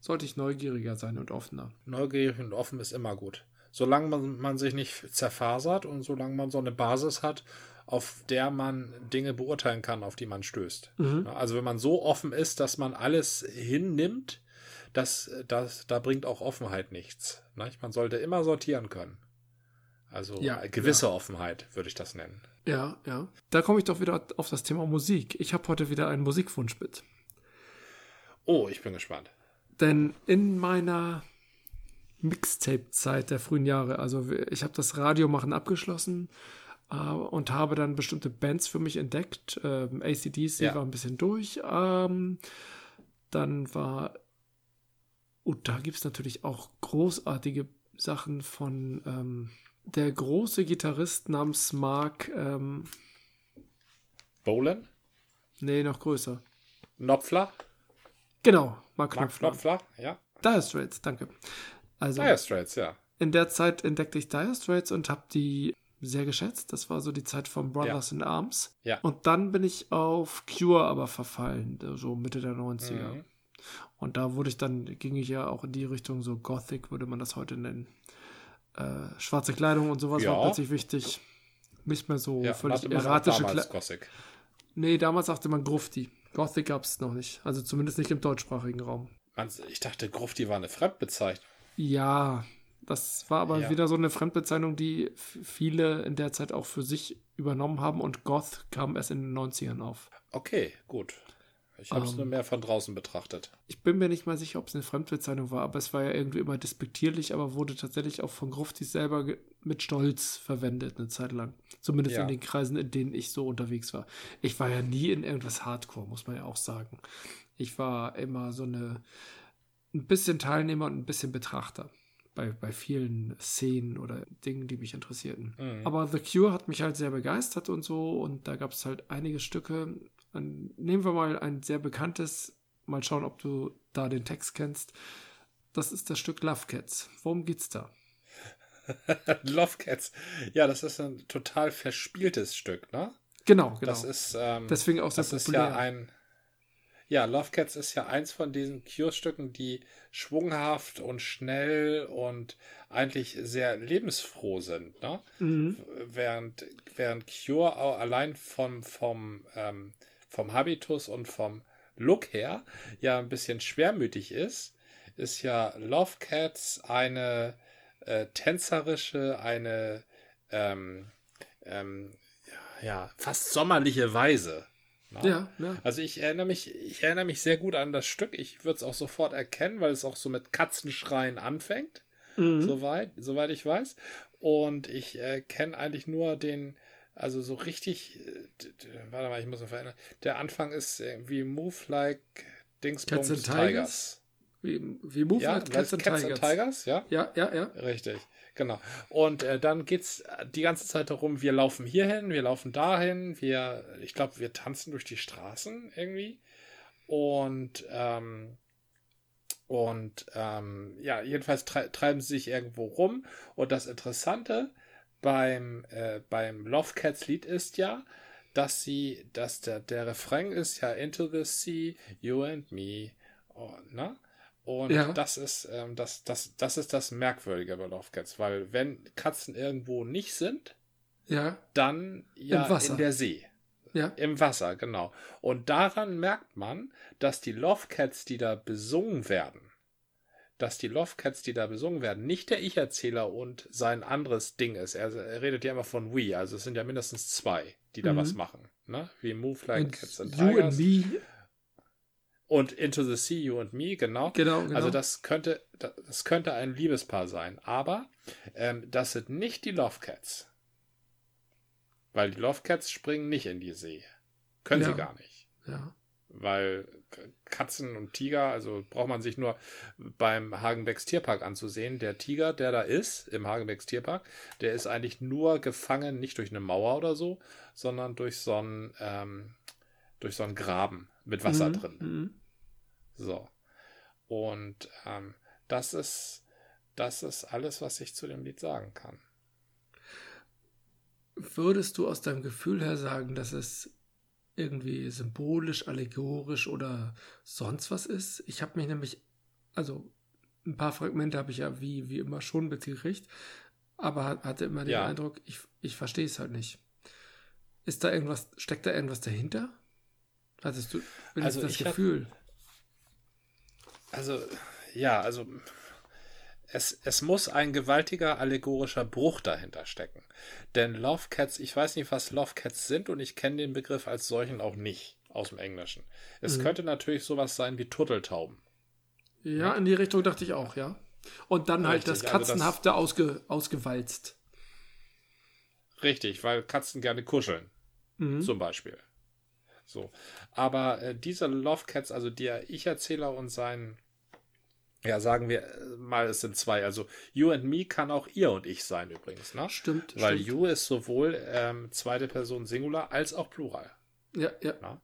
sollte ich neugieriger sein und offener. Neugierig und offen ist immer gut. Solange man, man sich nicht zerfasert und solange man so eine Basis hat, auf der man Dinge beurteilen kann, auf die man stößt. Mhm. Also wenn man so offen ist, dass man alles hinnimmt, das, das, da bringt auch Offenheit nichts. Man sollte immer sortieren können. Also ja, gewisse ja. Offenheit würde ich das nennen. Ja, ja. Da komme ich doch wieder auf das Thema Musik. Ich habe heute wieder einen Musikwunsch mit. Oh, ich bin gespannt. Denn in meiner Mixtape-Zeit der frühen Jahre. Also ich habe das Radiomachen abgeschlossen äh, und habe dann bestimmte Bands für mich entdeckt. Ähm, ACDC ja. war ein bisschen durch. Ähm, dann war, und da gibt es natürlich auch großartige Sachen von ähm, der große Gitarrist namens Mark. Ähm, Bolan? Nee, noch größer. Knopfler? Genau, Mark Knopfler. Mark Knopfler, ja. Dire Straits, danke. Also, Dire Straits, ja. In der Zeit entdeckte ich Dire Straits und habe die sehr geschätzt. Das war so die Zeit von Brothers ja. in Arms. Ja. Und dann bin ich auf Cure aber verfallen, so Mitte der 90er. Mhm. Und da wurde ich dann, ging ich ja auch in die Richtung, so Gothic würde man das heute nennen. Äh, schwarze Kleidung und sowas ja. war plötzlich wichtig. Nicht mehr so ja, völlig erratische Kleidung. Nee, damals sagte man Grufti. Gothic gab es noch nicht. Also zumindest nicht im deutschsprachigen Raum. Ich dachte, Grufti war eine Fremdbezeichnung. Ja, das war aber ja. wieder so eine Fremdbezeichnung, die viele in der Zeit auch für sich übernommen haben und Goth kam erst in den 90ern auf. Okay, gut. Ich habe es um, nur mehr von draußen betrachtet. Ich bin mir nicht mal sicher, ob es eine Fremdbezeichnung war, aber es war ja irgendwie immer despektierlich, aber wurde tatsächlich auch von Gruftis selber mit Stolz verwendet, eine Zeit lang. Zumindest ja. in den Kreisen, in denen ich so unterwegs war. Ich war ja nie in irgendwas Hardcore, muss man ja auch sagen. Ich war immer so eine, ein bisschen Teilnehmer und ein bisschen Betrachter. Bei, bei vielen Szenen oder Dingen, die mich interessierten. Mhm. Aber The Cure hat mich halt sehr begeistert und so. Und da gab es halt einige Stücke, nehmen wir mal ein sehr bekanntes, mal schauen, ob du da den Text kennst. Das ist das Stück Love Cats. Worum geht's da? [LAUGHS] Love Cats. Ja, das ist ein total verspieltes Stück, ne? Genau, genau. Das ist, ähm, deswegen auch sehr das populär. Ist ja ein, ja, Love Cats ist ja eins von diesen Cure-Stücken, die schwunghaft und schnell und eigentlich sehr lebensfroh sind. Ne? Mhm. Während, während Cure allein vom, vom ähm, vom Habitus und vom Look her ja ein bisschen schwermütig ist, ist ja Love Cats eine äh, tänzerische, eine ähm, ähm, ja, fast sommerliche Weise. Ne? Ja, ja. Also ich erinnere mich, ich erinnere mich sehr gut an das Stück. Ich würde es auch sofort erkennen, weil es auch so mit Katzenschreien anfängt. Mhm. Soweit, soweit ich weiß. Und ich äh, kenne eigentlich nur den, also so richtig, äh, warte mal, ich muss noch verändern. Der Anfang ist wie Move Like Dingsbums Tigers. Tigers. Wie, wie Move ja, Like Cats, and, Cats Tigers. and Tigers, ja? Ja, ja, ja. Richtig, genau. Und äh, dann es die ganze Zeit darum, wir laufen hierhin, wir laufen dahin, wir, ich glaube, wir tanzen durch die Straßen irgendwie. Und, ähm, und ähm, ja, jedenfalls tre treiben sie sich irgendwo rum. Und das Interessante beim, äh, beim Love Cats Lied ist ja, dass sie, dass der, der Refrain ist ja Into the Sea, You and Me. Oh, ne? Und ja. das ist, ähm, das, das, das ist das Merkwürdige bei Love Cats, weil wenn Katzen irgendwo nicht sind, ja. dann ja in der See. Ja. Im Wasser, genau. Und daran merkt man, dass die Love Cats, die da besungen werden, dass die Love Cats, die da besungen werden, nicht der Ich-Erzähler und sein anderes Ding ist. Er, er, redet ja immer von We, also es sind ja mindestens zwei, die da mhm. was machen. Ne? Wie Move Like und Cats and You Tigers. and Me. Und Into the Sea, You and Me, genau. Genau, genau. Also das könnte, das könnte ein Liebespaar sein. Aber ähm, das sind nicht die Love Cats. Weil die Love Cats springen nicht in die See. Können ja. sie gar nicht. Ja weil Katzen und Tiger, also braucht man sich nur beim Hagenbecks Tierpark anzusehen. Der Tiger, der da ist, im Hagenbecks Tierpark, der ist eigentlich nur gefangen, nicht durch eine Mauer oder so, sondern durch so einen, ähm, durch so einen Graben mit Wasser mhm. drin. Mhm. So. Und ähm, das ist, das ist alles, was ich zu dem Lied sagen kann. Würdest du aus deinem Gefühl her sagen, dass es irgendwie symbolisch, allegorisch oder sonst was ist. Ich habe mich nämlich, also ein paar Fragmente habe ich ja wie, wie immer schon mitgekriegt, aber hatte immer den ja. Eindruck, ich, ich verstehe es halt nicht. Ist da irgendwas, steckt da irgendwas dahinter? Hattest du also das Gefühl? Hab, also, ja, also es, es muss ein gewaltiger allegorischer Bruch dahinter stecken. Denn Love Cats, ich weiß nicht, was Love Cats sind und ich kenne den Begriff als solchen auch nicht aus dem Englischen. Es mhm. könnte natürlich sowas sein wie Turteltauben. Ja, in die Richtung dachte ich auch, ja. Und dann halt Richtig, das Katzenhafte also das, ausge, ausgewalzt. Richtig, weil Katzen gerne kuscheln. Mhm. Zum Beispiel. So. Aber äh, diese Love Cats, also der Ich-Erzähler und sein, ja, sagen wir äh, mal, es sind zwei. Also You and Me kann auch ihr und ich sein übrigens, ne? Stimmt. Weil stimmt. You ist sowohl ähm, zweite Person Singular als auch Plural. Ja, ja. Ne?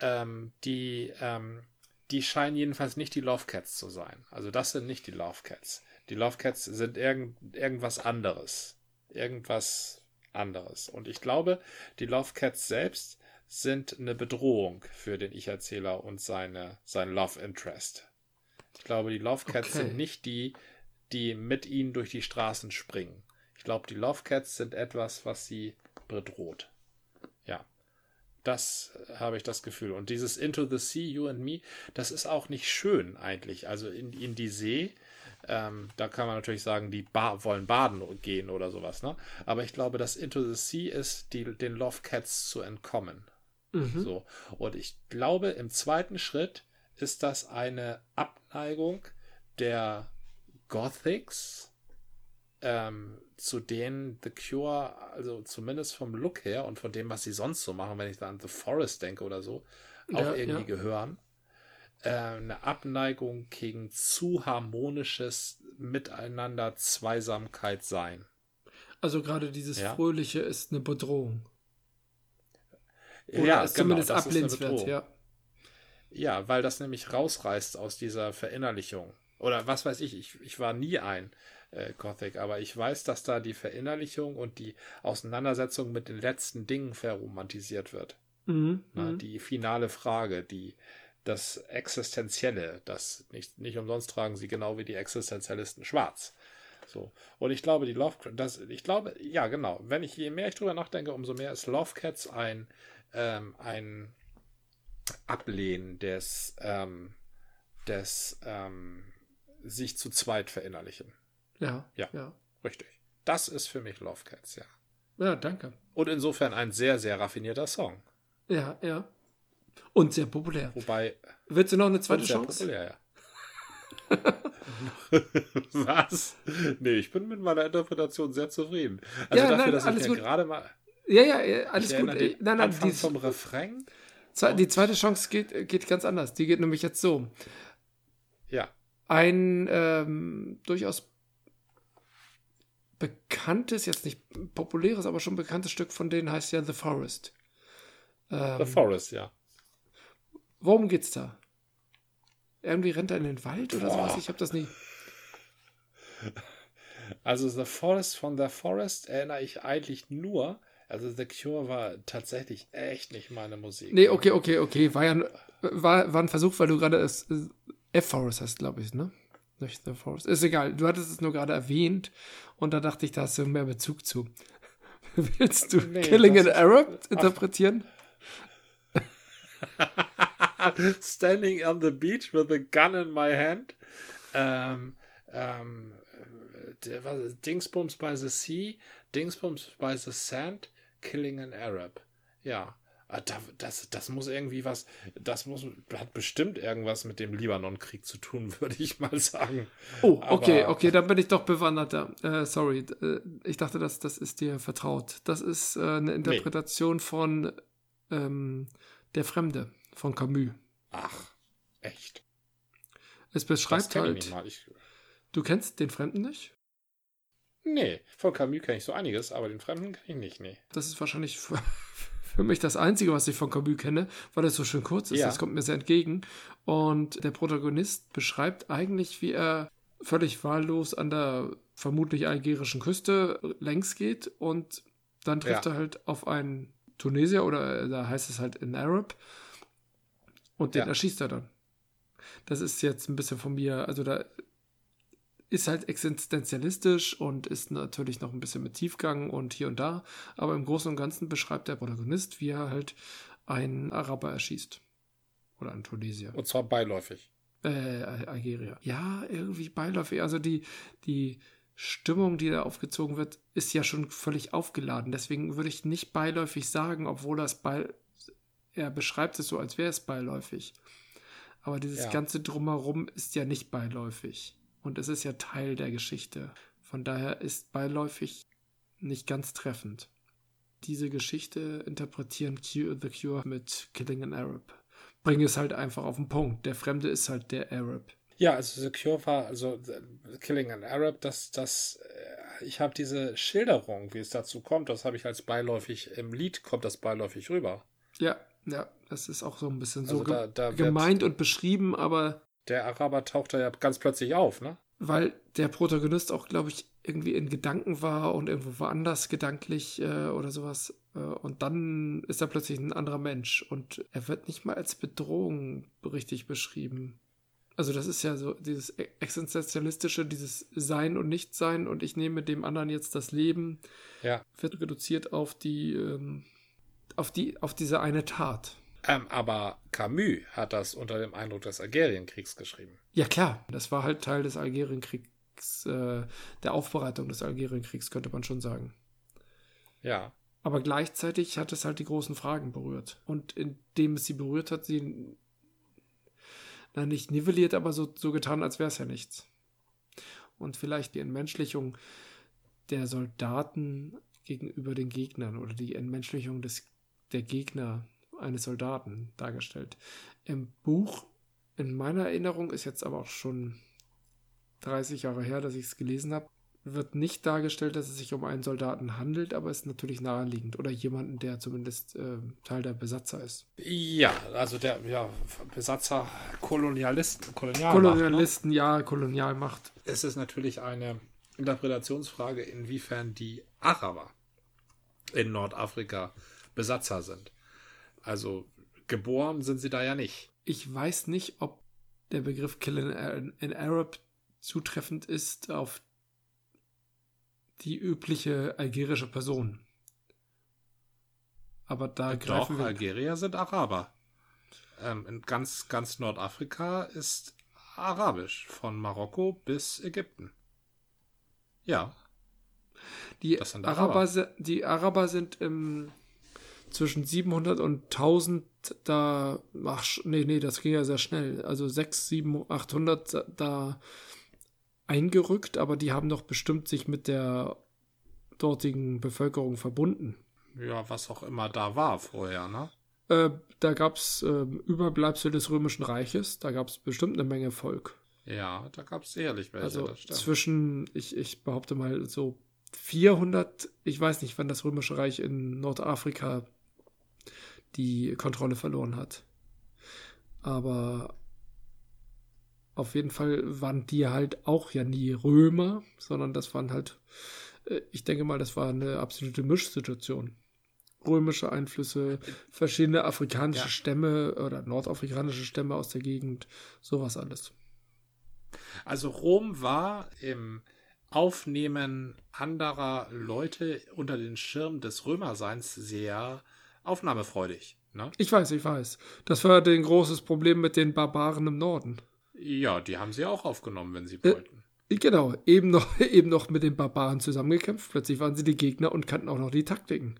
Ähm, die, ähm, die scheinen jedenfalls nicht die Love Cats zu sein. Also das sind nicht die Love Cats. Die Love Cats sind irgend, irgendwas anderes. Irgendwas anderes. Und ich glaube, die Love Cats selbst sind eine Bedrohung für den Ich-Erzähler und seine, sein Love Interest. Ich glaube, die Love Cats okay. sind nicht die, die mit ihnen durch die Straßen springen. Ich glaube, die Love Cats sind etwas, was sie bedroht. Ja. Das habe ich das Gefühl. Und dieses Into the Sea, You and Me, das ist auch nicht schön eigentlich. Also in, in die See, ähm, da kann man natürlich sagen, die ba wollen baden gehen oder sowas. Ne? Aber ich glaube, das Into the Sea ist, die, den Love Cats zu entkommen. Mhm. So. Und ich glaube, im zweiten Schritt ist das eine Abneigung der Gothics, ähm, zu denen The Cure, also zumindest vom Look her und von dem, was sie sonst so machen, wenn ich da an The Forest denke oder so, auch ja, irgendwie ja. gehören. Äh, eine Abneigung gegen zu harmonisches Miteinander, Zweisamkeit sein. Also gerade dieses ja? Fröhliche ist eine Bedrohung. Oder ja, ist genau, zumindest ablehnenswert, ja. Ja, weil das nämlich rausreißt aus dieser Verinnerlichung. Oder was weiß ich, ich, ich war nie ein äh, Gothic, aber ich weiß, dass da die Verinnerlichung und die Auseinandersetzung mit den letzten Dingen verromantisiert wird. Mhm, Na, mhm. die finale Frage, die das Existenzielle, das nicht, nicht umsonst tragen sie genau wie die Existenzialisten schwarz. So. Und ich glaube, die Love, das, ich glaube, ja, genau. Wenn ich, je mehr ich drüber nachdenke, umso mehr ist Love Cats ein, ähm, ein Ablehnen des, ähm, des ähm, sich zu zweit verinnerlichen. Ja, ja. Ja. Richtig. Das ist für mich Love Cats, ja. Ja, danke. Und insofern ein sehr, sehr raffinierter Song. Ja, ja. Und sehr populär. Wobei. Willst du noch eine zweite sehr Chance? Populär, ja. [LAUGHS] Was? Nee, ich bin mit meiner Interpretation sehr zufrieden. Also ja, dafür, nein, dass ich ja gerade mal. Ja, ja, alles gut. Nein, nein, Anfang vom Refrain. Die zweite Chance geht, geht ganz anders. Die geht nämlich jetzt so. Ja. Ein ähm, durchaus bekanntes, jetzt nicht populäres, aber schon bekanntes Stück von denen heißt ja The Forest. Ähm, The Forest, ja. Worum geht's da? Irgendwie rennt er in den Wald oder Boah. sowas? Ich habe das nie. Also The Forest von The Forest erinnere ich eigentlich nur also The Cure war tatsächlich echt nicht meine Musik. Nee, okay, okay, okay. War ja war, war ein Versuch, weil du gerade es F-Forest hast, glaube ich, ne? Nicht The Forest. Ist egal. Du hattest es nur gerade erwähnt und da dachte ich, da hast du mehr Bezug zu. [LAUGHS] Willst du nee, Killing an Arab interpretieren? [LAUGHS] Standing on the beach with a gun in my hand. Ähm, ähm, Dingsbums by the Sea, Dingsbums by the Sand. Killing an Arab. Ja. Ah, das, das muss irgendwie was, das muss, hat bestimmt irgendwas mit dem Libanon-Krieg zu tun, [LAUGHS] würde ich mal sagen. Oh, okay, Aber, okay, dann bin ich doch bewanderter. Äh, sorry, äh, ich dachte, das, das ist dir vertraut. Das ist äh, eine Interpretation nee. von ähm, Der Fremde von Camus. Ach, echt? Es beschreibt halt. Ich, du kennst den Fremden nicht? Nee, von Camus kenne ich so einiges, aber den Fremden kenne ich nicht, nee. Das ist wahrscheinlich für, [LAUGHS] für, mich das Einzige, was ich von Camus kenne, weil es so schön kurz ist. Ja. Das kommt mir sehr entgegen. Und der Protagonist beschreibt eigentlich, wie er völlig wahllos an der vermutlich algerischen Küste längs geht und dann trifft ja. er halt auf einen Tunesier oder äh, da heißt es halt in Arab und den ja. erschießt er dann. Das ist jetzt ein bisschen von mir, also da ist halt existenzialistisch und ist natürlich noch ein bisschen mit Tiefgang und hier und da, aber im Großen und Ganzen beschreibt der Protagonist, wie er einen Araber erschießt. Oder einen Tunesier. Und zwar beiläufig. Äh, Algeria. Ja, irgendwie beiläufig. Also die, die Stimmung, die da aufgezogen wird, ist ja schon völlig aufgeladen. Deswegen würde ich nicht beiläufig sagen, obwohl das bei, er beschreibt es so, als wäre es beiläufig. Aber dieses ja. ganze Drumherum ist ja nicht beiläufig. Und es ist ja Teil der Geschichte. Von daher ist beiläufig nicht ganz treffend. Diese Geschichte interpretieren Q The Cure mit Killing an Arab. Bringen es halt einfach auf den Punkt. Der Fremde ist halt der Arab. Ja, also The Cure war, also Killing an Arab, das, das, äh, ich habe diese Schilderung, wie es dazu kommt, das habe ich als beiläufig, im Lied kommt das beiläufig rüber. Ja, ja, das ist auch so ein bisschen so also da, da gemeint und beschrieben, aber. Der Araber taucht da ja ganz plötzlich auf, ne? Weil der Protagonist auch, glaube ich, irgendwie in Gedanken war und irgendwo woanders gedanklich äh, oder sowas. Äh, und dann ist er plötzlich ein anderer Mensch und er wird nicht mal als Bedrohung richtig beschrieben. Also das ist ja so dieses e-, existenzialistische, dieses Sein und Nichtsein und ich nehme dem anderen jetzt das Leben, ja. wird reduziert auf die, ähm, auf die, auf diese eine Tat. Ähm, aber Camus hat das unter dem Eindruck des Algerienkriegs geschrieben. Ja klar, das war halt Teil des Algerienkriegs, äh, der Aufbereitung des Algerienkriegs, könnte man schon sagen. Ja. Aber gleichzeitig hat es halt die großen Fragen berührt. Und indem es sie berührt hat, sie na, nicht nivelliert, aber so, so getan, als wäre es ja nichts. Und vielleicht die Entmenschlichung der Soldaten gegenüber den Gegnern oder die Entmenschlichung des, der Gegner eines Soldaten dargestellt. Im Buch, in meiner Erinnerung, ist jetzt aber auch schon 30 Jahre her, dass ich es gelesen habe, wird nicht dargestellt, dass es sich um einen Soldaten handelt, aber ist natürlich naheliegend oder jemanden, der zumindest äh, Teil der Besatzer ist. Ja, also der ja, Besatzer, Kolonialisten, Kolonialmacht, ne? Kolonialisten, ne? ja, Kolonialmacht. Es ist natürlich eine Interpretationsfrage, inwiefern die Araber in Nordafrika Besatzer sind. Also geboren sind sie da ja nicht. Ich weiß nicht, ob der Begriff Kill in Arab zutreffend ist auf die übliche algerische Person. Aber da Doch, greifen wir. Algerier sind Araber. Ähm, in ganz, ganz Nordafrika ist Arabisch, von Marokko bis Ägypten. Ja. Die Araber. Araber. die Araber sind im, zwischen 700 und 1000 da, ach, nee, nee, das ging ja sehr schnell. Also 6, 7, 800 da eingerückt, aber die haben doch bestimmt sich mit der dortigen Bevölkerung verbunden. Ja, was auch immer da war vorher, ne? Äh, da gab es äh, Überbleibsel des Römischen Reiches, da gab es bestimmt eine Menge Volk. Ja, da gab es sicherlich welche. Also zwischen, ich, ich behaupte mal so 400, ich weiß nicht, wann das Römische Reich in Nordafrika die Kontrolle verloren hat. Aber auf jeden Fall waren die halt auch ja nie Römer, sondern das waren halt, äh, ich denke mal, das war eine absolute Mischsituation. Römische Einflüsse, verschiedene afrikanische ja. Stämme oder nordafrikanische Stämme aus der Gegend, sowas alles. Also Rom war im Aufnehmen anderer Leute unter den Schirm des Römerseins sehr aufnahmefreudig. Ne? Ich weiß, ich weiß. Das war ein großes Problem mit den Barbaren im Norden. Ja, die haben sie auch aufgenommen, wenn sie äh, wollten. Genau, eben noch, [LAUGHS] eben noch mit den Barbaren zusammengekämpft. Plötzlich waren sie die Gegner und kannten auch noch die Taktiken.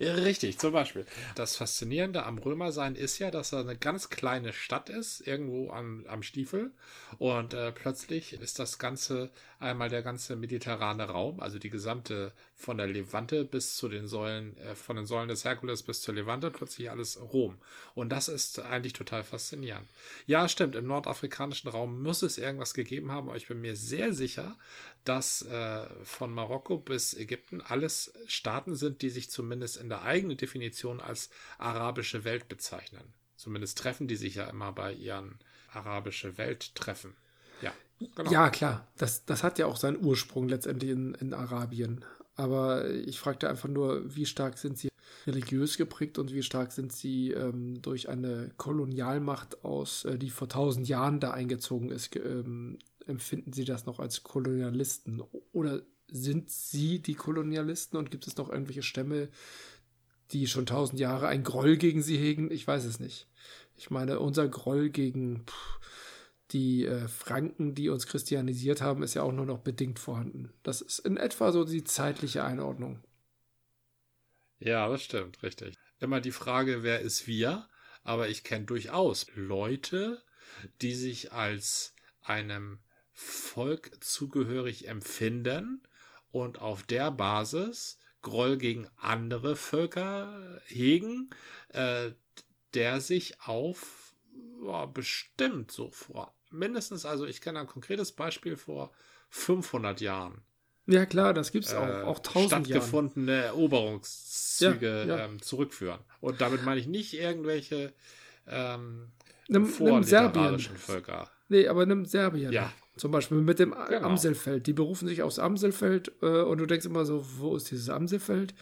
Richtig, zum Beispiel. Das Faszinierende am Römersein ist ja, dass er eine ganz kleine Stadt ist, irgendwo am, am Stiefel. Und äh, plötzlich ist das Ganze einmal der ganze mediterrane Raum, also die gesamte von der Levante bis zu den Säulen, äh, von den Säulen des Herkules bis zur Levante, plötzlich alles Rom. Und das ist eigentlich total faszinierend. Ja, stimmt, im nordafrikanischen Raum muss es irgendwas gegeben haben, aber ich bin mir sehr sicher, dass äh, von Marokko bis Ägypten alles Staaten sind, die sich zumindest in der eigenen Definition als arabische Welt bezeichnen. Zumindest treffen die sich ja immer bei ihren arabische Welt treffen. Ja, genau. ja klar. Das, das hat ja auch seinen Ursprung letztendlich in, in Arabien. Aber ich fragte einfach nur, wie stark sind sie religiös geprägt und wie stark sind sie ähm, durch eine Kolonialmacht aus, äh, die vor tausend Jahren da eingezogen ist, ähm, empfinden Sie das noch als Kolonialisten? Oder sind Sie die Kolonialisten und gibt es noch irgendwelche Stämme, die schon tausend Jahre ein Groll gegen Sie hegen? Ich weiß es nicht. Ich meine, unser Groll gegen pff, die äh, Franken, die uns christianisiert haben, ist ja auch nur noch bedingt vorhanden. Das ist in etwa so die zeitliche Einordnung. Ja, das stimmt, richtig. Immer die Frage, wer ist wir? Aber ich kenne durchaus Leute, die sich als einem Volk zugehörig empfinden und auf der Basis Groll gegen andere Völker hegen, äh, der sich auf bestimmt so vor mindestens, also ich kenne ein konkretes Beispiel vor 500 Jahren. Ja, klar, das gibt es auch, äh, auch tausend stattgefundene Jahren. Eroberungszüge Ja, ja. Ähm, zurückführen. Und damit meine ich nicht irgendwelche ähm, Nimm, nimm Serbien. Völker. Nee, aber nimm Serbien. Ja. Zum Beispiel mit dem Genau. Amselfeld. Die berufen sich aufs Amselfeld äh, und du denkst immer so, wo ist dieses Amselfeld?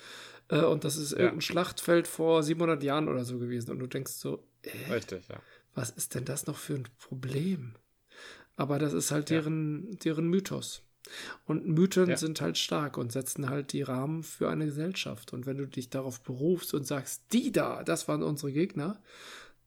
Äh, und das ist irgendein Schlachtfeld vor 700 Jahren oder so gewesen. Und du denkst so, äh, Richtig, ja. Was ist denn das noch für ein Problem? Aber das ist halt Ja. deren, deren Mythos. Und Mythen Ja. sind halt stark und setzen halt die Rahmen für eine Gesellschaft. Und wenn du dich darauf berufst und sagst, die da, das waren unsere Gegner,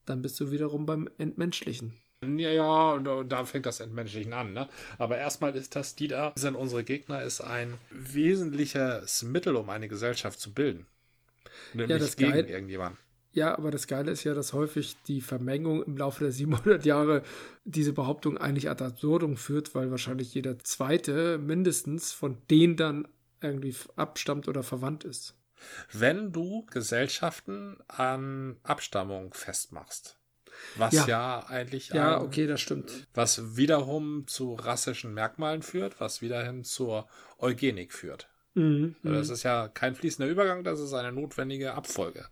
dann bist du wiederum beim Entmenschlichen. Ja, ja, und, da fängt das Entmenschlichen an, ne? Aber erstmal ist das, die da sind unsere Gegner, ist ein wesentliches Mittel, um eine Gesellschaft zu bilden. Nämlich das gegen Geil- irgendjemanden. Ja, aber das Geile ist ja, dass häufig die Vermengung im Laufe der 700 Jahre diese Behauptung eigentlich ad absurdum führt, weil wahrscheinlich jeder Zweite mindestens von denen dann irgendwie abstammt oder verwandt ist. Wenn du Gesellschaften an Abstammung festmachst, was Ja. ja, eigentlich Ja, ein- okay, das stimmt. was wiederum zu rassischen Merkmalen führt, was wiederhin zur Eugenik führt. Mhm. Das ist ja kein fließender Übergang, das ist eine notwendige Abfolge.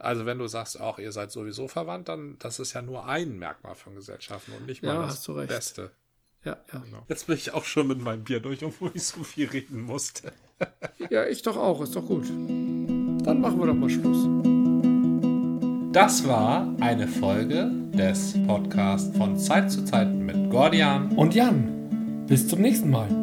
Also wenn du sagst, auch ihr seid sowieso verwandt, dann das ist ja nur ein Merkmal von Gesellschaften und nicht mal Ja, das hast du recht. Beste. Ja, ja. Jetzt bin ich auch schon mit meinem Bier durch, obwohl ich so viel reden musste. Ja, ich doch auch, ist doch gut. Dann machen wir doch mal Schluss. Das war eine Folge des Podcasts von Zeit zu Zeit mit Gordian. Und Jan, bis zum nächsten Mal.